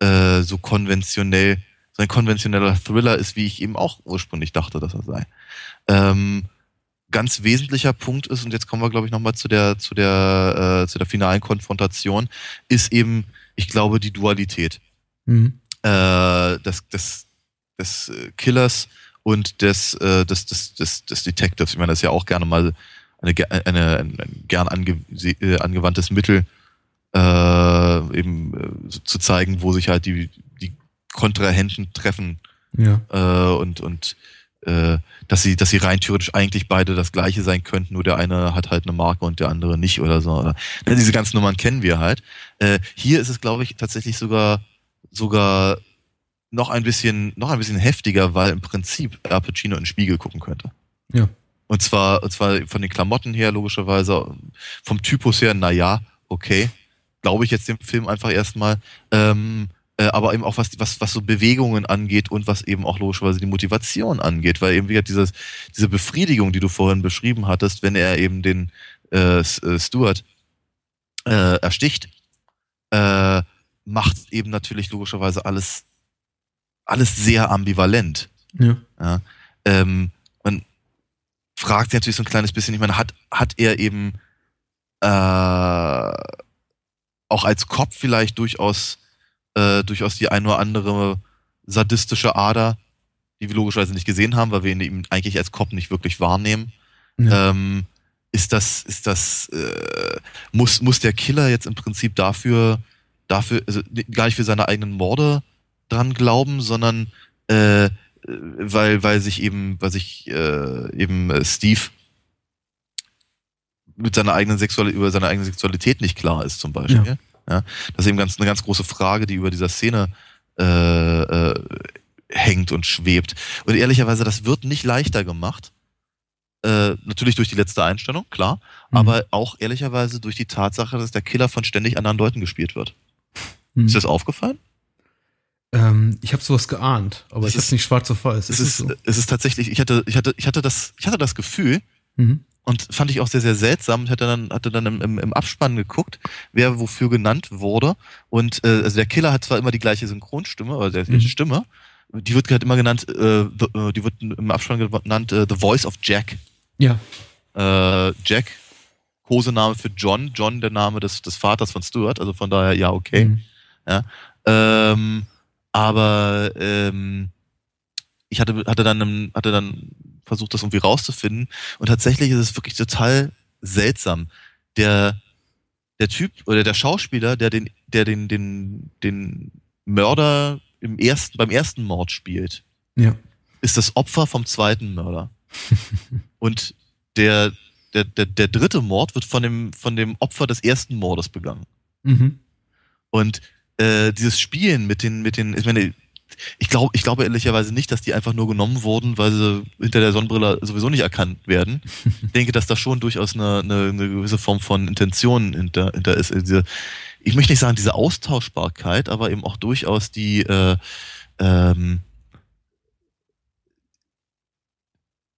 äh, so konventionell, so ein konventioneller Thriller ist, wie ich eben auch ursprünglich dachte, dass er sei. Ähm, ganz wesentlicher Punkt ist, und jetzt kommen wir, glaube ich, nochmal zu der, zu der, äh, zu der finalen Konfrontation, ist eben, ich glaube, die Dualität Mhm. äh, des, des, des äh, Killers und des, äh, des, des, des, des Detectives. Ich meine, das ist ja auch gerne mal eine, ge- eine, ein, ein gern ange, äh, angewandtes Mittel, äh, eben äh, zu zeigen, wo sich halt die, die Kontrahenten treffen Ja. äh, und, und äh, dass sie, dass sie rein theoretisch eigentlich beide das gleiche sein könnten, nur der eine hat halt eine Marke und der andere nicht oder so. Oder, ne, diese ganzen Nummern kennen wir halt. Äh, hier ist es, glaube ich, tatsächlich sogar, sogar noch ein bisschen, noch ein bisschen heftiger, weil im Prinzip Al Pacino in den Spiegel gucken könnte. Ja. Und zwar, und zwar von den Klamotten her, logischerweise, vom Typus her, na ja, okay. Glaube ich jetzt dem Film einfach erstmal. Ähm, äh, aber eben auch was, was, was so Bewegungen angeht und was eben auch logischerweise die Motivation angeht, weil eben wieder dieses, diese Befriedigung, die du vorhin beschrieben hattest, wenn er eben den äh, äh Stuart äh, ersticht, äh, macht eben natürlich logischerweise alles, alles sehr ambivalent. Ja. ja ähm, man fragt sich natürlich so ein kleines bisschen, ich meine, hat, hat er eben äh, auch als Kopf vielleicht durchaus äh, durchaus die ein oder andere sadistische Ader, die wir logischerweise nicht gesehen haben, weil wir ihn eben eigentlich als Cop nicht wirklich wahrnehmen. Ja. Ähm, ist das, ist das, äh, muss, muss der Killer jetzt im Prinzip dafür, dafür, also gar nicht für seine eigenen Morde dran glauben, sondern äh, weil, weil sich eben, weil sich äh, eben äh, Steve mit seiner eigenen Sexualität, über seine eigene Sexualität nicht klar ist, zum Beispiel. Ja. Ja, das ist eben ganz, eine ganz große Frage, die über dieser Szene äh, äh, hängt und schwebt. Und ehrlicherweise, das wird nicht leichter gemacht. Äh, natürlich durch die letzte Einstellung, klar, mhm. aber auch ehrlicherweise durch die Tatsache, dass der Killer von ständig anderen Leuten gespielt wird. Mhm. Ist das aufgefallen? Ähm, ich habe sowas geahnt, aber es ist nicht schwarz auf weiß. Es ist, ist so? es ist tatsächlich, ich hatte, ich hatte, ich hatte das, ich hatte das Gefühl, mhm. Und fand ich auch sehr, sehr seltsam. Ich hatte dann, hatte dann im, im, im Abspann geguckt, wer wofür genannt wurde. Und äh, also der Killer hat zwar immer die gleiche Synchronstimme, oder die gleiche mhm. Stimme. Die wird halt immer genannt, äh, the, äh, die wird im Abspann genannt äh, The Voice of Jack. Ja. Äh, Jack, Kosename für John. John, der Name des, des Vaters von Stuart. Also von daher, ja, okay. Mhm. Ja. Ähm, aber ähm, ich hatte, hatte dann, hatte dann versucht, das irgendwie rauszufinden. Und tatsächlich ist es wirklich total seltsam. Der, der Typ oder der Schauspieler, der den, der den, den, den Mörder im ersten, beim ersten Mord spielt, ja. ist das Opfer vom zweiten Mörder. Und der, der, der, der dritte Mord wird von dem, von dem Opfer des ersten Mordes begangen. Mhm. Und äh, dieses Spielen mit den, mit den, ich meine, ich glaube, ich glaube ehrlicherweise nicht, dass die einfach nur genommen wurden, weil sie hinter der Sonnenbrille sowieso nicht erkannt werden. ich denke, dass da schon durchaus eine, eine, eine gewisse Form von Intention hinter, hinter ist. Diese, ich möchte nicht sagen diese Austauschbarkeit, aber eben auch durchaus die äh, ähm,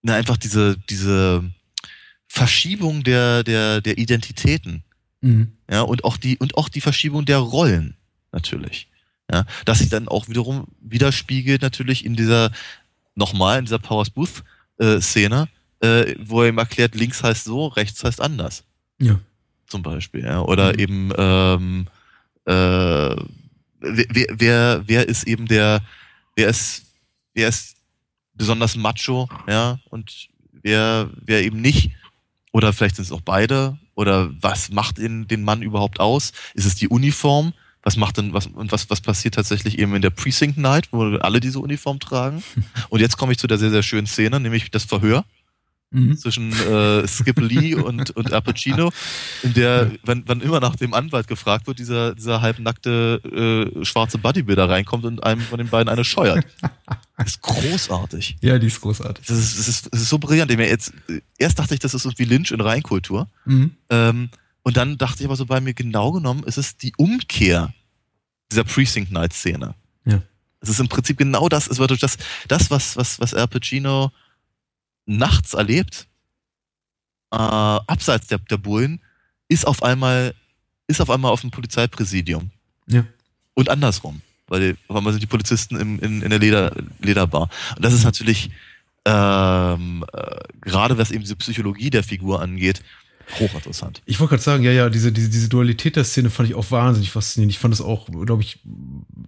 na, einfach diese, diese Verschiebung der, der, der Identitäten. Mhm. Ja, und auch die, und auch die Verschiebung der Rollen, natürlich. Ja, das sich dann auch wiederum widerspiegelt natürlich in dieser, nochmal in dieser Powers Booth äh, Szene, äh, wo er ihm erklärt, links heißt so, rechts heißt anders. Ja. Zum Beispiel, ja. Oder mhm. eben, ähm, äh, wer, wer, wer ist eben der, wer ist, wer ist besonders macho, ja, und wer, wer eben nicht, oder vielleicht sind es auch beide, oder was macht ihn, den Mann überhaupt aus? Ist es die Uniform? Was macht denn, was, und was, was passiert tatsächlich eben in der Precinct Night, wo alle diese Uniform tragen. Und jetzt komme ich zu der sehr, sehr schönen Szene, nämlich das Verhör. Mhm. zwischen äh, Skip Lee und, und Al Pacino, in der, wenn, wenn immer nach dem Anwalt gefragt wird, dieser, dieser halbnackte äh, schwarze Bodybuilder reinkommt und einem von den beiden eine scheuert. Das ist großartig. Ja, die ist großartig. Das ist, das ist, das ist so brillant. Jetzt, erst dachte ich, das ist irgendwie Lynch in Reinkultur. Mhm. Ähm, und dann dachte ich aber so bei mir, genau genommen, ist es die Umkehr dieser Precinct Night Szene. Ja. Es ist im Prinzip genau das, es wird das, das, was, was, was Al Pacino nachts erlebt, äh, abseits der, der Bullen, ist auf einmal, ist auf einmal auf dem Polizeipräsidium. Ja. Und andersrum. Weil auf einmal sind die Polizisten im, in, in der Leder, Lederbar. Und das ist natürlich, ähm, äh, gerade was eben diese Psychologie der Figur angeht, hochinteressant. Ich wollte gerade sagen, ja, ja, diese, diese, diese Dualität der Szene fand ich auch wahnsinnig faszinierend. Ich fand es auch, glaube ich,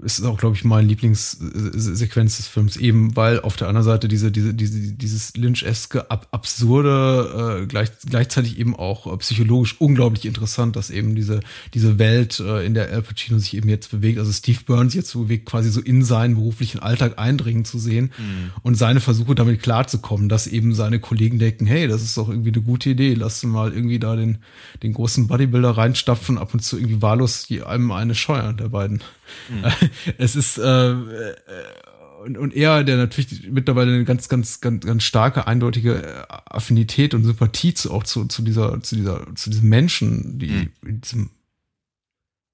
ist auch, glaube ich, mein Lieblingssequenz des Films, eben weil auf der anderen Seite diese, diese, diese, dieses Lynch-eske, ab, absurde, äh, gleich, gleichzeitig eben auch äh, psychologisch unglaublich interessant, dass eben diese, diese Welt, äh, in der Al Pacino sich eben jetzt bewegt, also Steve Burns jetzt so bewegt, quasi so in seinen beruflichen Alltag eindringen zu sehen mhm. und seine Versuche damit klarzukommen, dass eben seine Kollegen denken, hey, das ist doch irgendwie eine gute Idee, lass mal irgendwie irgendwie da den, den großen Bodybuilder reinstapfen und ab und zu irgendwie wahllos die einem eine scheuern, der beiden. Mhm. Es ist, äh, äh, und, und er, der natürlich mittlerweile eine ganz, ganz, ganz, ganz starke, eindeutige äh, Affinität und Sympathie zu, auch zu, zu dieser, zu dieser, zu diesem Menschen, die mhm. in diesem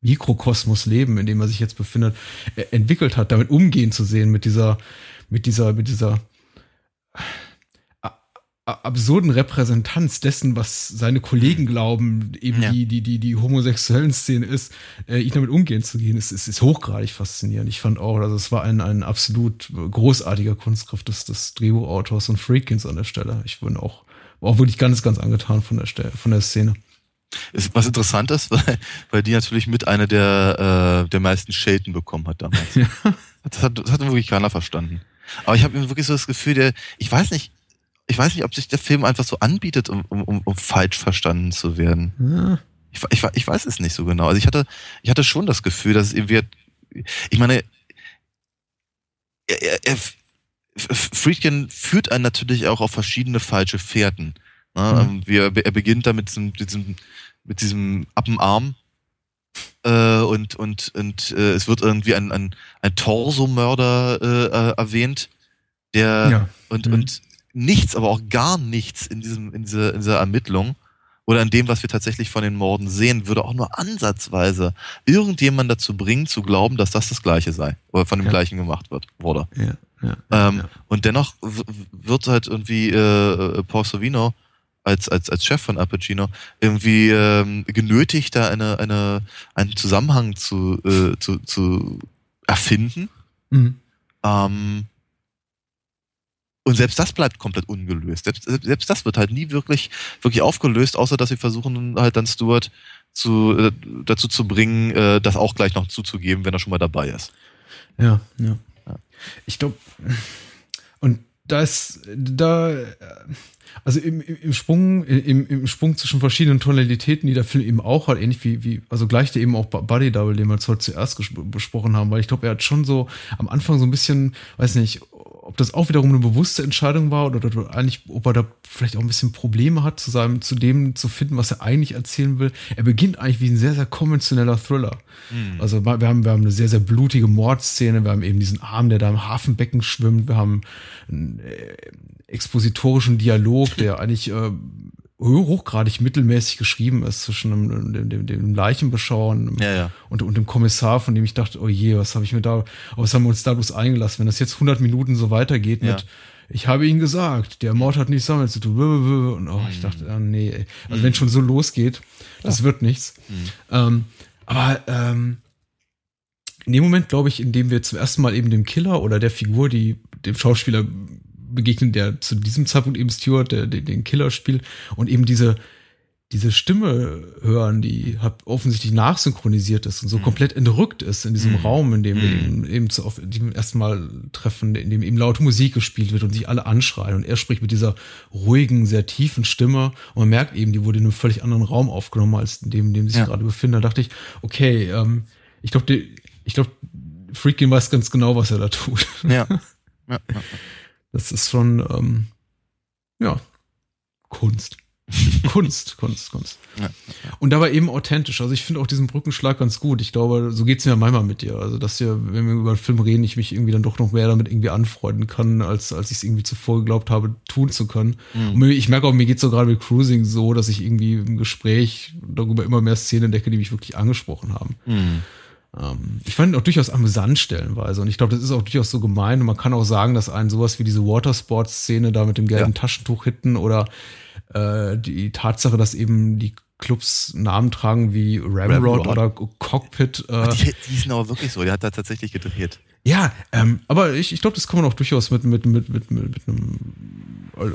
Mikrokosmos leben, in dem er sich jetzt befindet, äh, entwickelt hat, damit umgehen zu sehen, mit dieser, mit dieser, mit dieser absurden Repräsentanz dessen, was seine Kollegen glauben, eben ja. die, die, die, die homosexuellen Szene ist, äh, ich damit umgehen zu gehen, ist, ist, ist hochgradig faszinierend. Ich fand auch, also es war ein, ein absolut großartiger Kunstgriff des, des Drehbuchautors und Freakins an der Stelle. Ich bin auch, war auch wirklich ganz, ganz angetan von der Stelle, von der Szene. Ist was interessant ist, weil, weil die natürlich mit einer der, äh, der meisten Shaden bekommen hat damals. Ja. Das, hat, das hat wirklich keiner verstanden. Aber ich habe wirklich so das Gefühl, der, ich weiß nicht, ich weiß nicht, ob sich der Film einfach so anbietet, um, um, um falsch verstanden zu werden. Ja. Ich, ich, ich weiß es nicht so genau. Also ich hatte, ich hatte schon das Gefühl, dass es irgendwie, ich meine, er, er, er, Friedkin führt einen natürlich auch auf verschiedene falsche Fährten. Ne? Mhm. Wir, er beginnt da mit diesem, diesem, mit diesem Appenarm äh, und, und, und äh, es wird irgendwie ein, ein, ein Torsomörder äh, erwähnt, der ja. und, mhm. und nichts, aber auch gar nichts in diesem, in dieser, in dieser Ermittlung oder in dem, was wir tatsächlich von den Morden sehen, würde auch nur ansatzweise irgendjemand dazu bringen, zu glauben, dass das das Gleiche sei oder von dem ja. Gleichen gemacht wird, wurde. Ja, ja, ähm. Und dennoch wird halt irgendwie äh, Paul Sorvino als, als, als Chef von Appuccino irgendwie ähm, genötigt, da eine, eine, einen Zusammenhang zu, äh, zu, zu erfinden. Mhm. Ähm, und selbst das bleibt komplett ungelöst. Selbst, selbst das wird halt nie wirklich, wirklich aufgelöst, außer dass sie versuchen halt dann Stuart zu, äh, dazu zu bringen, äh, das auch gleich noch zuzugeben, wenn er schon mal dabei ist. Ja, ja. ja. Ich glaube, und da ist, da, also im, im Sprung, im, im Sprung zwischen verschiedenen Tonalitäten, die der Film eben auch hat, ähnlich wie, wie also gleich der eben auch Buddy Double, den wir zuerst besprochen haben, weil ich glaube, er hat schon so am Anfang so ein bisschen, weiß nicht, ob das auch wiederum eine bewusste Entscheidung war oder, oder eigentlich, ob er da vielleicht auch ein bisschen Probleme hat, zu seinem, zu dem zu finden, was er eigentlich erzählen will. Er beginnt eigentlich wie ein sehr, sehr konventioneller Thriller. Mhm. Also wir haben, wir haben eine sehr, sehr blutige Mordszene, wir haben eben diesen Arm, der da im Hafenbecken schwimmt, wir haben einen äh, expositorischen Dialog, der eigentlich äh, hochgradig mittelmäßig geschrieben ist zwischen dem, dem, dem, und, ja, ja. und, und, dem Kommissar, von dem ich dachte, oh je, was habe ich mir da, was haben wir uns da bloß eingelassen, wenn das jetzt 100 Minuten so weitergeht ja. mit, ich habe Ihnen gesagt, der Mord hat nichts damit zu tun. Und oh, ich dachte, oh, nee, ey. also mhm. wenn schon so losgeht, das wird nichts. Mhm. Ähm, aber ähm, in dem Moment, glaube ich, in dem wir zum ersten Mal eben dem Killer oder der Figur, die dem Schauspieler begegnen, der zu diesem Zeitpunkt eben Stewart, der, der den Killer spielt und eben diese, diese Stimme hören, die hat offensichtlich nachsynchronisiert ist und so mhm. komplett entrückt ist in diesem mhm. Raum, in dem wir mhm. eben, eben zu auf dem ersten Mal treffen, in dem eben laut Musik gespielt wird und sich alle anschreien und er spricht mit dieser ruhigen, sehr tiefen Stimme und man merkt eben, die wurde in einem völlig anderen Raum aufgenommen als in dem, in dem sie sich ja. gerade befinden. Da dachte ich, okay, ähm, ich glaube, ich glaube, Freakin weiß ganz genau, was er da tut. Ja, ja. Das ist schon, ähm, ja, Kunst. Kunst, Kunst, Kunst. Ja, Und dabei eben authentisch. Also ich finde auch diesen Brückenschlag ganz gut. Ich glaube, so geht's mir manchmal mit dir. Also, dass ja, wenn wir über einen Film reden, ich mich irgendwie dann doch noch mehr damit irgendwie anfreunden kann, als, als ich es irgendwie zuvor geglaubt habe, tun zu können. Mhm. Und ich merke auch, mir geht's so gerade mit Cruising so, dass ich irgendwie im Gespräch darüber immer mehr Szenen entdecke, die mich wirklich angesprochen haben. Mhm. Ähm, ich fand ihn auch durchaus amüsant stellenweise. Und ich glaube, das ist auch durchaus so gemein. Und man kann auch sagen, dass einen sowas wie diese Watersport-Szene da mit dem gelben ja. Taschentuch hitten oder äh, die Tatsache, dass eben die Clubs Namen tragen wie Ramrod, Ramrod. oder Cockpit. Äh, die, die sind aber wirklich so, der hat da tatsächlich gedreht. Ja, ähm, aber ich, ich glaube, das kann man auch durchaus mit, mit, mit, mit, mit, mit einem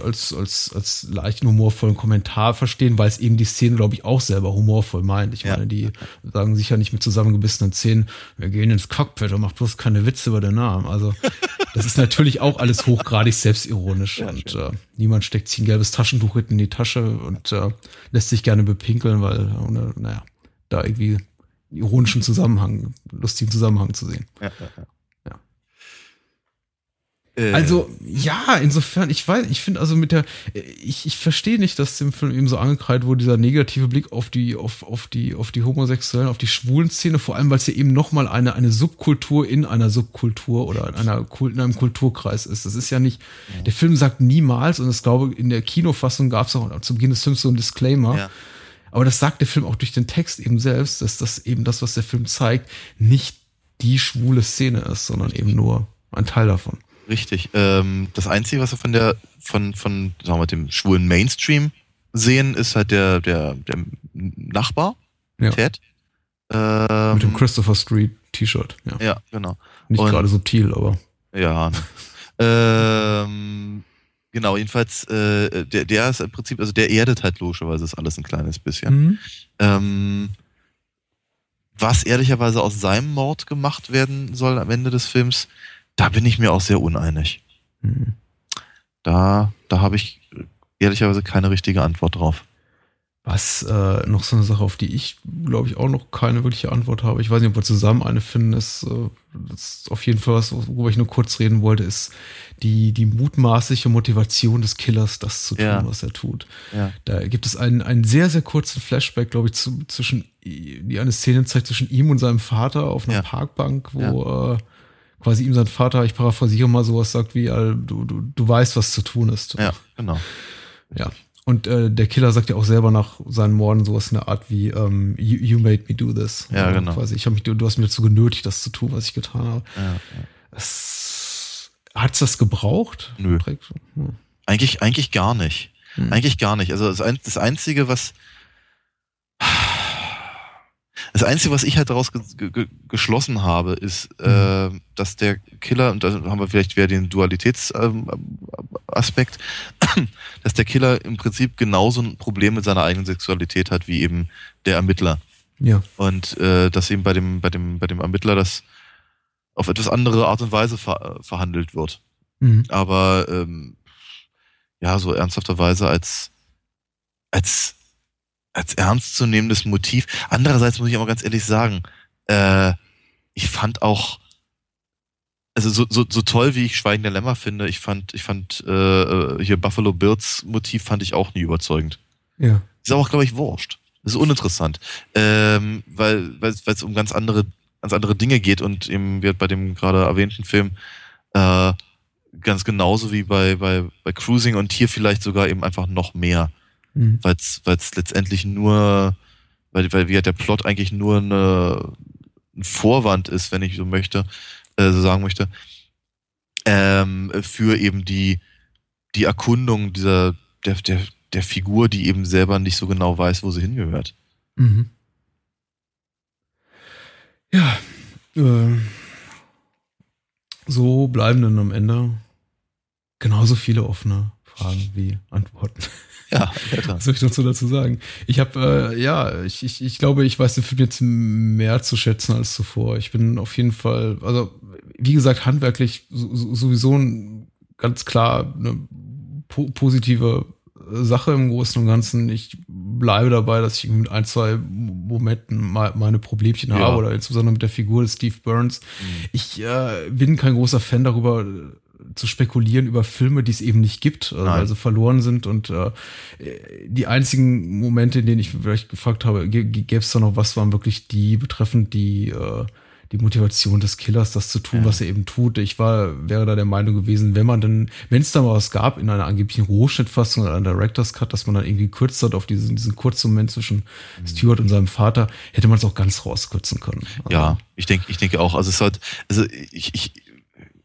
als, als, als leichten humorvollen Kommentar verstehen, weil es eben die Szene, glaube ich, auch selber humorvoll meint. Ich ja. meine, die sagen sicher nicht mit zusammengebissenen Zähnen, wir gehen ins Cockpit und macht bloß keine Witze über den Namen. Also das ist natürlich auch alles hochgradig selbstironisch ja, und äh, niemand steckt sich ein gelbes Taschentuch in die Tasche und äh, lässt sich gerne bepinkeln, weil, äh, naja, da irgendwie ironischen Zusammenhang, lustigen Zusammenhang zu sehen. Ja, ja, ja. Äh, Also, ja, insofern, ich weiß, ich finde also mit der, ich, ich verstehe nicht, dass dem Film eben so angekreidet wurde, dieser negative Blick auf die, auf, auf die, auf die Homosexuellen, auf die schwulen Szene, vor allem, weil es ja eben nochmal eine, eine Subkultur in einer Subkultur oder in einer Kult, in einem Kulturkreis ist. Das ist ja nicht, der Film sagt niemals, und ich glaube, in der Kinofassung gab es auch zu Beginn des Films so einen Disclaimer, Ja. aber das sagt der Film auch durch den Text eben selbst, dass das eben das, was der Film zeigt, nicht die schwule Szene ist, sondern eben nur ein Teil davon. Richtig. Ähm, das Einzige, was wir von der, von, von, sagen wir mal, dem schwulen Mainstream sehen, ist halt der, der, der Nachbar, Ja. Ted. Ähm, Mit dem Christopher Street T-Shirt, ja. Ja, genau. Nicht gerade subtil, aber. Ja. Ne. ähm, genau, jedenfalls, äh, der, der ist im Prinzip, also der erdet halt logischerweise das alles ein kleines bisschen. Mhm. Ähm, was ehrlicherweise aus seinem Mord gemacht werden soll am Ende des Films, da bin ich mir auch sehr uneinig. Mhm. Da, da habe ich ehrlicherweise keine richtige Antwort drauf. Was äh, noch so eine Sache, auf die ich, glaube ich, auch noch keine wirkliche Antwort habe. Ich weiß nicht, ob wir zusammen eine finden. Ist, äh, das ist auf jeden Fall was, worüber ich nur kurz reden wollte, ist die, die mutmaßliche Motivation des Killers, das zu tun, Ja. was er tut. Ja. Da gibt es einen, einen sehr, sehr kurzen Flashback, glaube ich, zu, zwischen, die eine Szene zeigt zwischen ihm und seinem Vater auf einer Ja. Parkbank, wo äh, quasi ihm sein Vater, ich paraphrasiere mal sowas, sagt wie, du, du, du weißt, was zu tun ist. Ja, genau. Ja. Und äh, der Killer sagt ja auch selber nach seinen Morden sowas in der Art wie ähm, you, you made me do this. Ja, Also genau. Quasi, ich hab mich, du, du hast mich dazu genötigt, das zu tun, was ich getan habe. Ja, Es, hat's das gebraucht? Nö. Direkt? Hm. Eigentlich, eigentlich gar nicht. Hm. Eigentlich gar nicht. Also das, ein, das Einzige, was das Einzige, was ich halt daraus ge ge geschlossen habe, ist, äh, dass der Killer, und da haben wir vielleicht wieder den Dualitätsaspekt, dass der Killer im Prinzip genauso ein Problem mit seiner eigenen Sexualität hat wie eben der Ermittler. Ja. Und äh, dass eben bei dem, bei dem, bei dem Ermittler das auf etwas andere Art und Weise ver verhandelt wird Mhm. aber ähm, ja, so ernsthafterweise als, als, als ernstzunehmendes Motiv. Andererseits muss ich aber ganz ehrlich sagen, äh, ich fand auch, also so, so, so toll wie ich Schweigen der Lämmer finde, ich fand, ich fand äh, hier Buffalo Bills Motiv fand ich auch nie überzeugend. Ja. Ist aber auch, glaube ich, wurscht. Das ist uninteressant. Ähm, weil weil es um ganz andere, ganz andere Dinge geht und eben wird bei dem gerade erwähnten Film äh, ganz genauso wie bei, bei, bei Cruising und hier vielleicht sogar eben einfach noch mehr, Mhm. weil es letztendlich nur, weil, weil wie der Plot eigentlich nur eine, ein Vorwand ist, wenn ich so möchte, äh, so sagen möchte, ähm, für eben die, die Erkundung dieser, der, der, der Figur, die eben selber nicht so genau weiß, wo sie hingehört. Mhm. Ja. Äh, so bleiben dann am Ende genauso viele offene Fragen wie Antworten. Ja. Was soll ich dazu dazu sagen? Ich habe, äh, ja, ich, ich, ich glaube, ich weiß den Film jetzt mehr zu schätzen als zuvor. Ich bin auf jeden Fall, also wie gesagt, handwerklich so, so- sowieso ein, ganz klar eine po positive Sache im Großen und Ganzen. Ich bleibe dabei, dass ich mit ein, zwei Momenten meine Problemchen Ja. habe oder insbesondere mit der Figur des Steve Burns. Ich äh, bin kein großer Fan darüber zu spekulieren über Filme, die es eben nicht gibt, Nein. weil sie verloren sind und äh, die einzigen Momente, in denen ich vielleicht gefragt habe, gäbe es da noch was, waren wirklich die betreffend die äh, die Motivation des Killers, das zu tun, Ja. was er eben tut. Ich war, wäre da der Meinung gewesen, wenn man denn, wenn es da mal was gab in einer angeblichen Rohschnittfassung oder einer Director's Cut, dass man dann irgendwie gekürzt hat auf diesen, diesen kurzen Moment zwischen Mhm. Stewart und seinem Vater, hätte man es auch ganz rauskürzen können. Also, Ja, ich denke, ich denke auch. Also es halt, also ich, ich,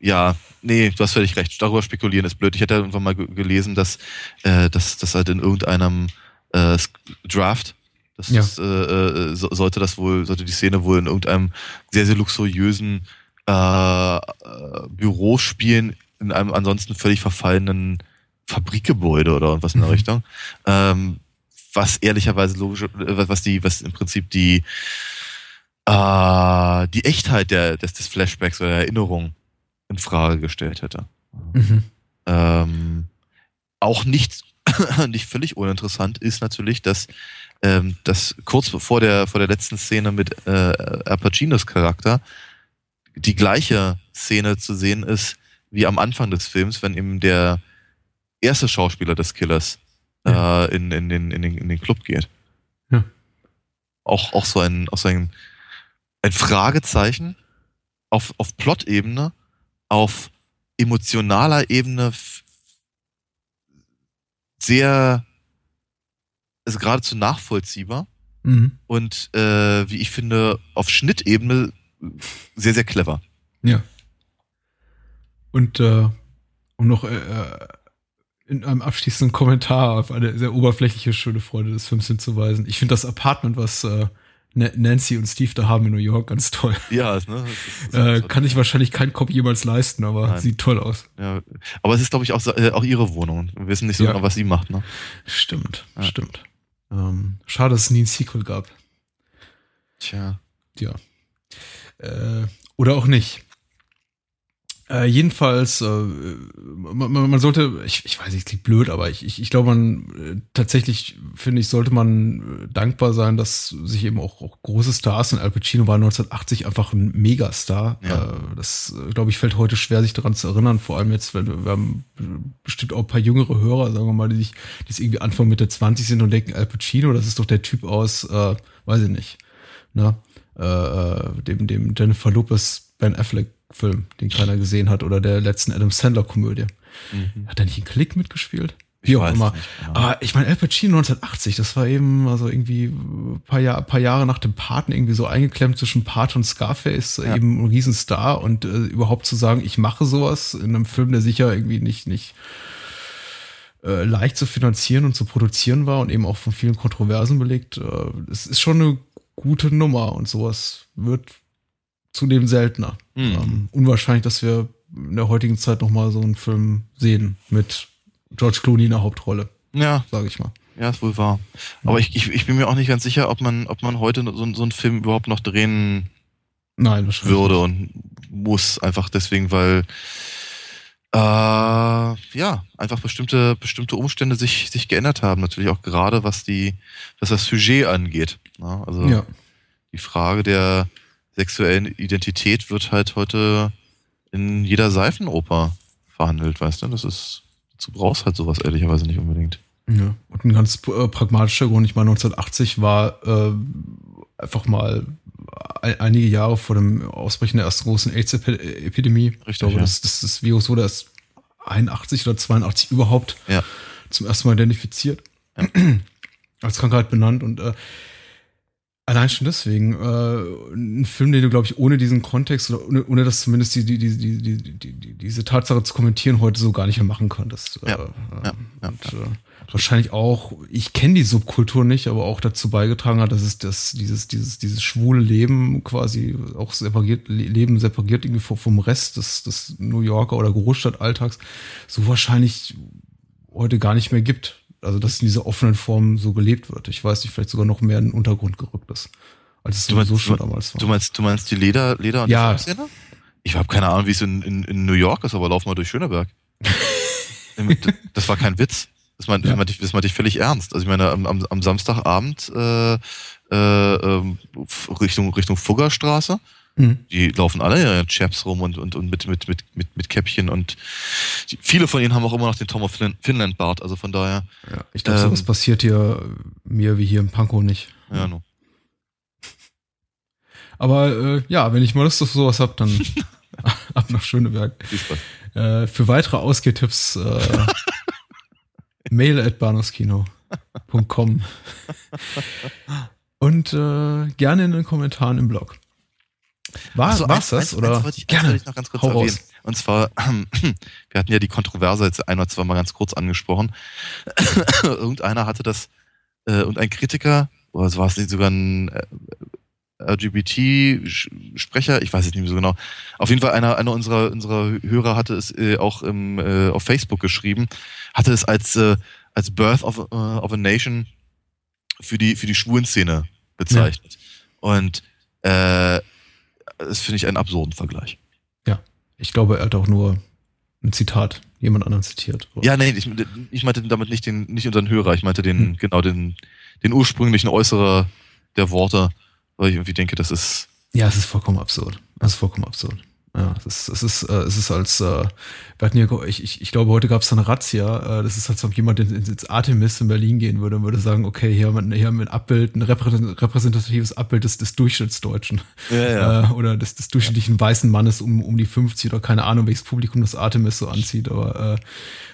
ja, nee, du hast völlig recht. Darüber spekulieren ist blöd. Ich hatte irgendwann mal ge- gelesen, dass, äh, dass, dass halt in irgendeinem äh, Draft, das, Ja. äh, äh, so, sollte das wohl, sollte die Szene wohl in irgendeinem sehr, sehr luxuriösen äh, äh, Büro spielen, in einem ansonsten völlig verfallenen Fabrikgebäude oder irgendwas in der Mhm. Richtung. Ähm, was ehrlicherweise logisch, äh, was die, was im Prinzip die äh, die Echtheit der, des, des Flashbacks oder der Erinnerung in Frage gestellt hätte. Mhm. Ähm, auch nicht, nicht völlig uninteressant ist natürlich, dass, ähm, dass kurz vor der, vor der letzten Szene mit äh, Al Pacinos Charakter die gleiche Szene zu sehen ist, wie am Anfang des Films, wenn eben der erste Schauspieler des Killers äh, in, in, den, in, den, in den Club geht. Ja. Auch, auch so ein, auch so ein, ein Fragezeichen auf, auf Plot-Ebene, auf emotionaler Ebene sehr, also geradezu nachvollziehbar Mhm. und äh, wie ich finde, auf Schnittebene sehr, sehr clever. Ja. Und äh, um noch äh, äh, in einem abschließenden Kommentar auf eine sehr oberflächliche, schöne Freude des Films hinzuweisen. Ich finde das Apartment, was äh, Nancy und Steve da haben in New York, ganz toll. Ja, ne? Ist, Äh, kann ich wahrscheinlich kein Cop jemals leisten, aber Nein. sieht toll aus. ja. Aber es ist, glaube ich, auch, äh, auch ihre Wohnung. Wir wissen nicht so Ja. genau, was sie macht. Ne? Stimmt, Ja. stimmt. Ähm, schade, dass es nie ein Sequel gab. Tja. Ja. Äh, oder auch nicht. Äh, jedenfalls, äh, man, man sollte, ich, ich weiß nicht, es klingt blöd, aber ich, ich, ich glaube, man äh, tatsächlich, finde ich, sollte man äh, dankbar sein, dass sich eben auch, auch große Stars und Al Pacino war 1980 einfach ein Megastar. Ja. Äh, das, glaube ich, fällt heute schwer, sich daran zu erinnern, vor allem jetzt, wenn wir, haben bestimmt auch ein paar jüngere Hörer, sagen wir mal, die sich, die es irgendwie Anfang Mitte 20 sind und denken, Al Pacino, das ist doch der Typ aus, weiß ich nicht, ne? Dem, dem Jennifer Lopez Ben Affleck Film, den keiner gesehen hat, oder der letzten Adam Sandler Komödie. Mhm. Hat er nicht in Klick mitgespielt? Wie auch immer. nicht genau. Aber ich meine, Al Pacino 1980, das war eben also irgendwie ein paar, Jahr, paar Jahre nach dem Paten irgendwie so eingeklemmt zwischen Pate und Scarface, Ja. eben ein Riesenstar und äh, überhaupt zu sagen, ich mache sowas in einem Film, der sicher irgendwie nicht, nicht äh, leicht zu finanzieren und zu produzieren war und eben auch von vielen Kontroversen belegt, äh, es ist schon eine gute Nummer und sowas wird zunehmend seltener. Mhm. Ähm, unwahrscheinlich, dass wir in der heutigen Zeit noch mal so einen Film sehen mit George Clooney in der Hauptrolle, Ja, sage ich mal. ja, ist wohl wahr. Aber ich, ich, ich bin mir auch nicht ganz sicher, ob man, ob man heute so, so einen Film überhaupt noch drehen Nein, würde und muss. Einfach deswegen, weil äh, ja, einfach bestimmte, bestimmte Umstände sich, sich geändert haben. Natürlich auch gerade was die, was das Sujet angeht. Ja, also Ja. die Frage der sexuellen Identität wird halt heute in jeder Seifenoper verhandelt, weißt du? Das ist, dazu brauchst halt sowas ehrlicherweise nicht unbedingt. ja. Und ein ganz äh, pragmatischer Grund, ich meine, 1980 war äh, einfach mal ein, einige Jahre vor dem Ausbrechen der ersten großen AIDS-Epidemie. Ich Richtig, glaube, ja. das, das, das Virus wurde erst 81 oder 82 überhaupt Ja. zum ersten Mal identifiziert. Als Krankheit benannt und äh, allein schon deswegen äh, ein Film, den du, glaube ich, ohne diesen Kontext oder ohne, ohne das zumindest die, die, die, die, die, die, die, diese Tatsache zu kommentieren, heute so gar nicht mehr machen könntest. Ja, Äh, ja, ja, und, Äh, wahrscheinlich auch, ich kenne die Subkultur nicht, aber auch dazu beigetragen hat, dass es das, dieses, dieses, dieses schwule Leben quasi auch separiert, Le- Leben separiert irgendwie vom, vom Rest des, des New Yorker oder Großstadtalltags so wahrscheinlich heute gar nicht mehr gibt. Also, dass in dieser offenen Form so gelebt wird. Ich weiß nicht, vielleicht sogar noch mehr in den Untergrund gerückt ist, als es Du meinst, sowieso schon du, damals war. du meinst, du meinst die Leder, Leder und Ja. die? Ich habe keine Ahnung, wie es in, in, in New York ist, aber lauf mal durch Schöneberg. das war kein Witz. Das meinte, Ja. ich, das meinte ich völlig ernst. Also ich meine, am, am, am Samstagabend äh, äh, ähm, Richtung, Richtung Fuggerstraße, Mhm. die laufen alle ja in Chaps rum und, und, und mit, mit, mit, mit, mit Käppchen und die, viele von ihnen haben auch immer noch den Tom of Fin- Finland Bart, also von daher, Ja, ich glaube, Ähm, sowas passiert hier mir wie hier im Pankow nicht. ja, no. Aber äh, ja, wenn ich mal Lust auf sowas hab, dann ab nach Schöneberg. Viel Spaß. Äh, für weitere Ausgehtipps äh, mail at bahnhofskino.com und äh, gerne in den Kommentaren im Blog. War, Ach so, war's eins- das? eins- oder? eins wollte ich, gerne. wollte ich noch ganz kurz Hau erwähnen. raus. Und zwar, wir hatten ja die Kontroverse jetzt ein oder zwei Mal ganz kurz angesprochen. Irgendeiner hatte das, äh, und ein Kritiker, oder war es nicht sogar ein äh, LGBT-Sprecher, ich weiß es nicht mehr so genau. Auf jeden Fall einer, einer unserer, unserer Hörer hatte es äh, auch im, äh, auf Facebook geschrieben, hatte es als, äh, als Birth of, äh, of a Nation für die, für die Schwulenszene bezeichnet. Und äh, das finde ich einen absurden Vergleich. Ich glaube, er hat auch nur ein Zitat, jemand anderen zitiert. Ja, nee, ich, ich meinte damit nicht den, nicht unseren Hörer, ich meinte den, Hm. genau den, den ursprünglichen Äußerer der Worte, weil ich irgendwie denke, das ist, Ja, es ist vollkommen absurd. Das ist vollkommen absurd. Ja, es ist, es ist, äh, es ist als, äh, wir hatten hier, ich, ich, ich glaube, heute gab es eine Razzia. Äh, das ist, als ob jemand ins, ins Artemis in Berlin gehen würde und würde sagen, okay, hier haben wir, hier haben wir ein Abbild, ein repräsentatives Abbild des, des Durchschnittsdeutschen. Ja, ja. Äh, oder des, des durchschnittlichen weißen Mannes um, um die 50 oder keine Ahnung, welches Publikum das Artemis so anzieht, aber äh,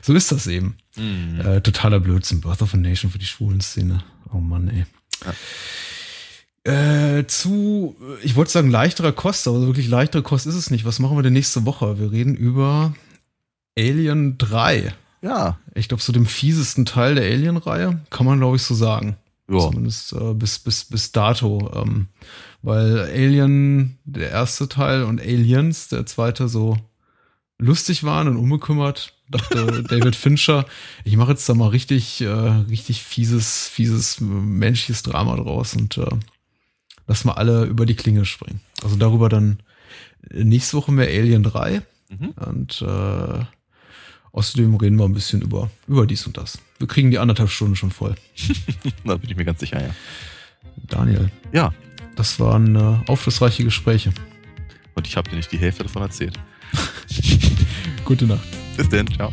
so ist das eben. Mhm. Äh, totaler Blödsinn. Birth of a Nation für die schwulen Szene. Oh Mann, ey. Ja. Äh, zu, ich wollte sagen leichterer Kost, aber wirklich leichtere Kost ist es nicht. Was machen wir denn nächste Woche? Wir reden über Alien 3. Ja. Ich glaube, so dem fiesesten Teil der Alien-Reihe, kann man glaube ich so sagen. Ja. Zumindest äh, bis, bis, bis dato. Ähm, weil Alien, der erste Teil, und Aliens, der zweite, so lustig waren und unbekümmert, dachte David Fincher, ich mache jetzt da mal richtig, äh, richtig fieses, fieses äh, menschliches Drama draus und äh, lass mal alle über die Klinge springen. Also darüber dann nächste Woche mehr Alien 3 Mhm. und äh, außerdem reden wir ein bisschen über, über dies und das. Wir kriegen die anderthalb Stunden schon voll. Da bin ich mir ganz sicher, ja. Daniel, Ja. das waren äh, aufschlussreiche Gespräche. Und ich habe dir nicht die Hälfte davon erzählt. Gute Nacht. Bis denn. Ciao.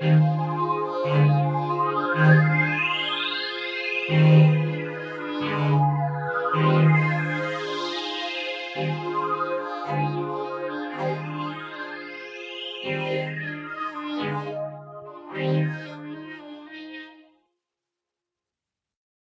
Thank you.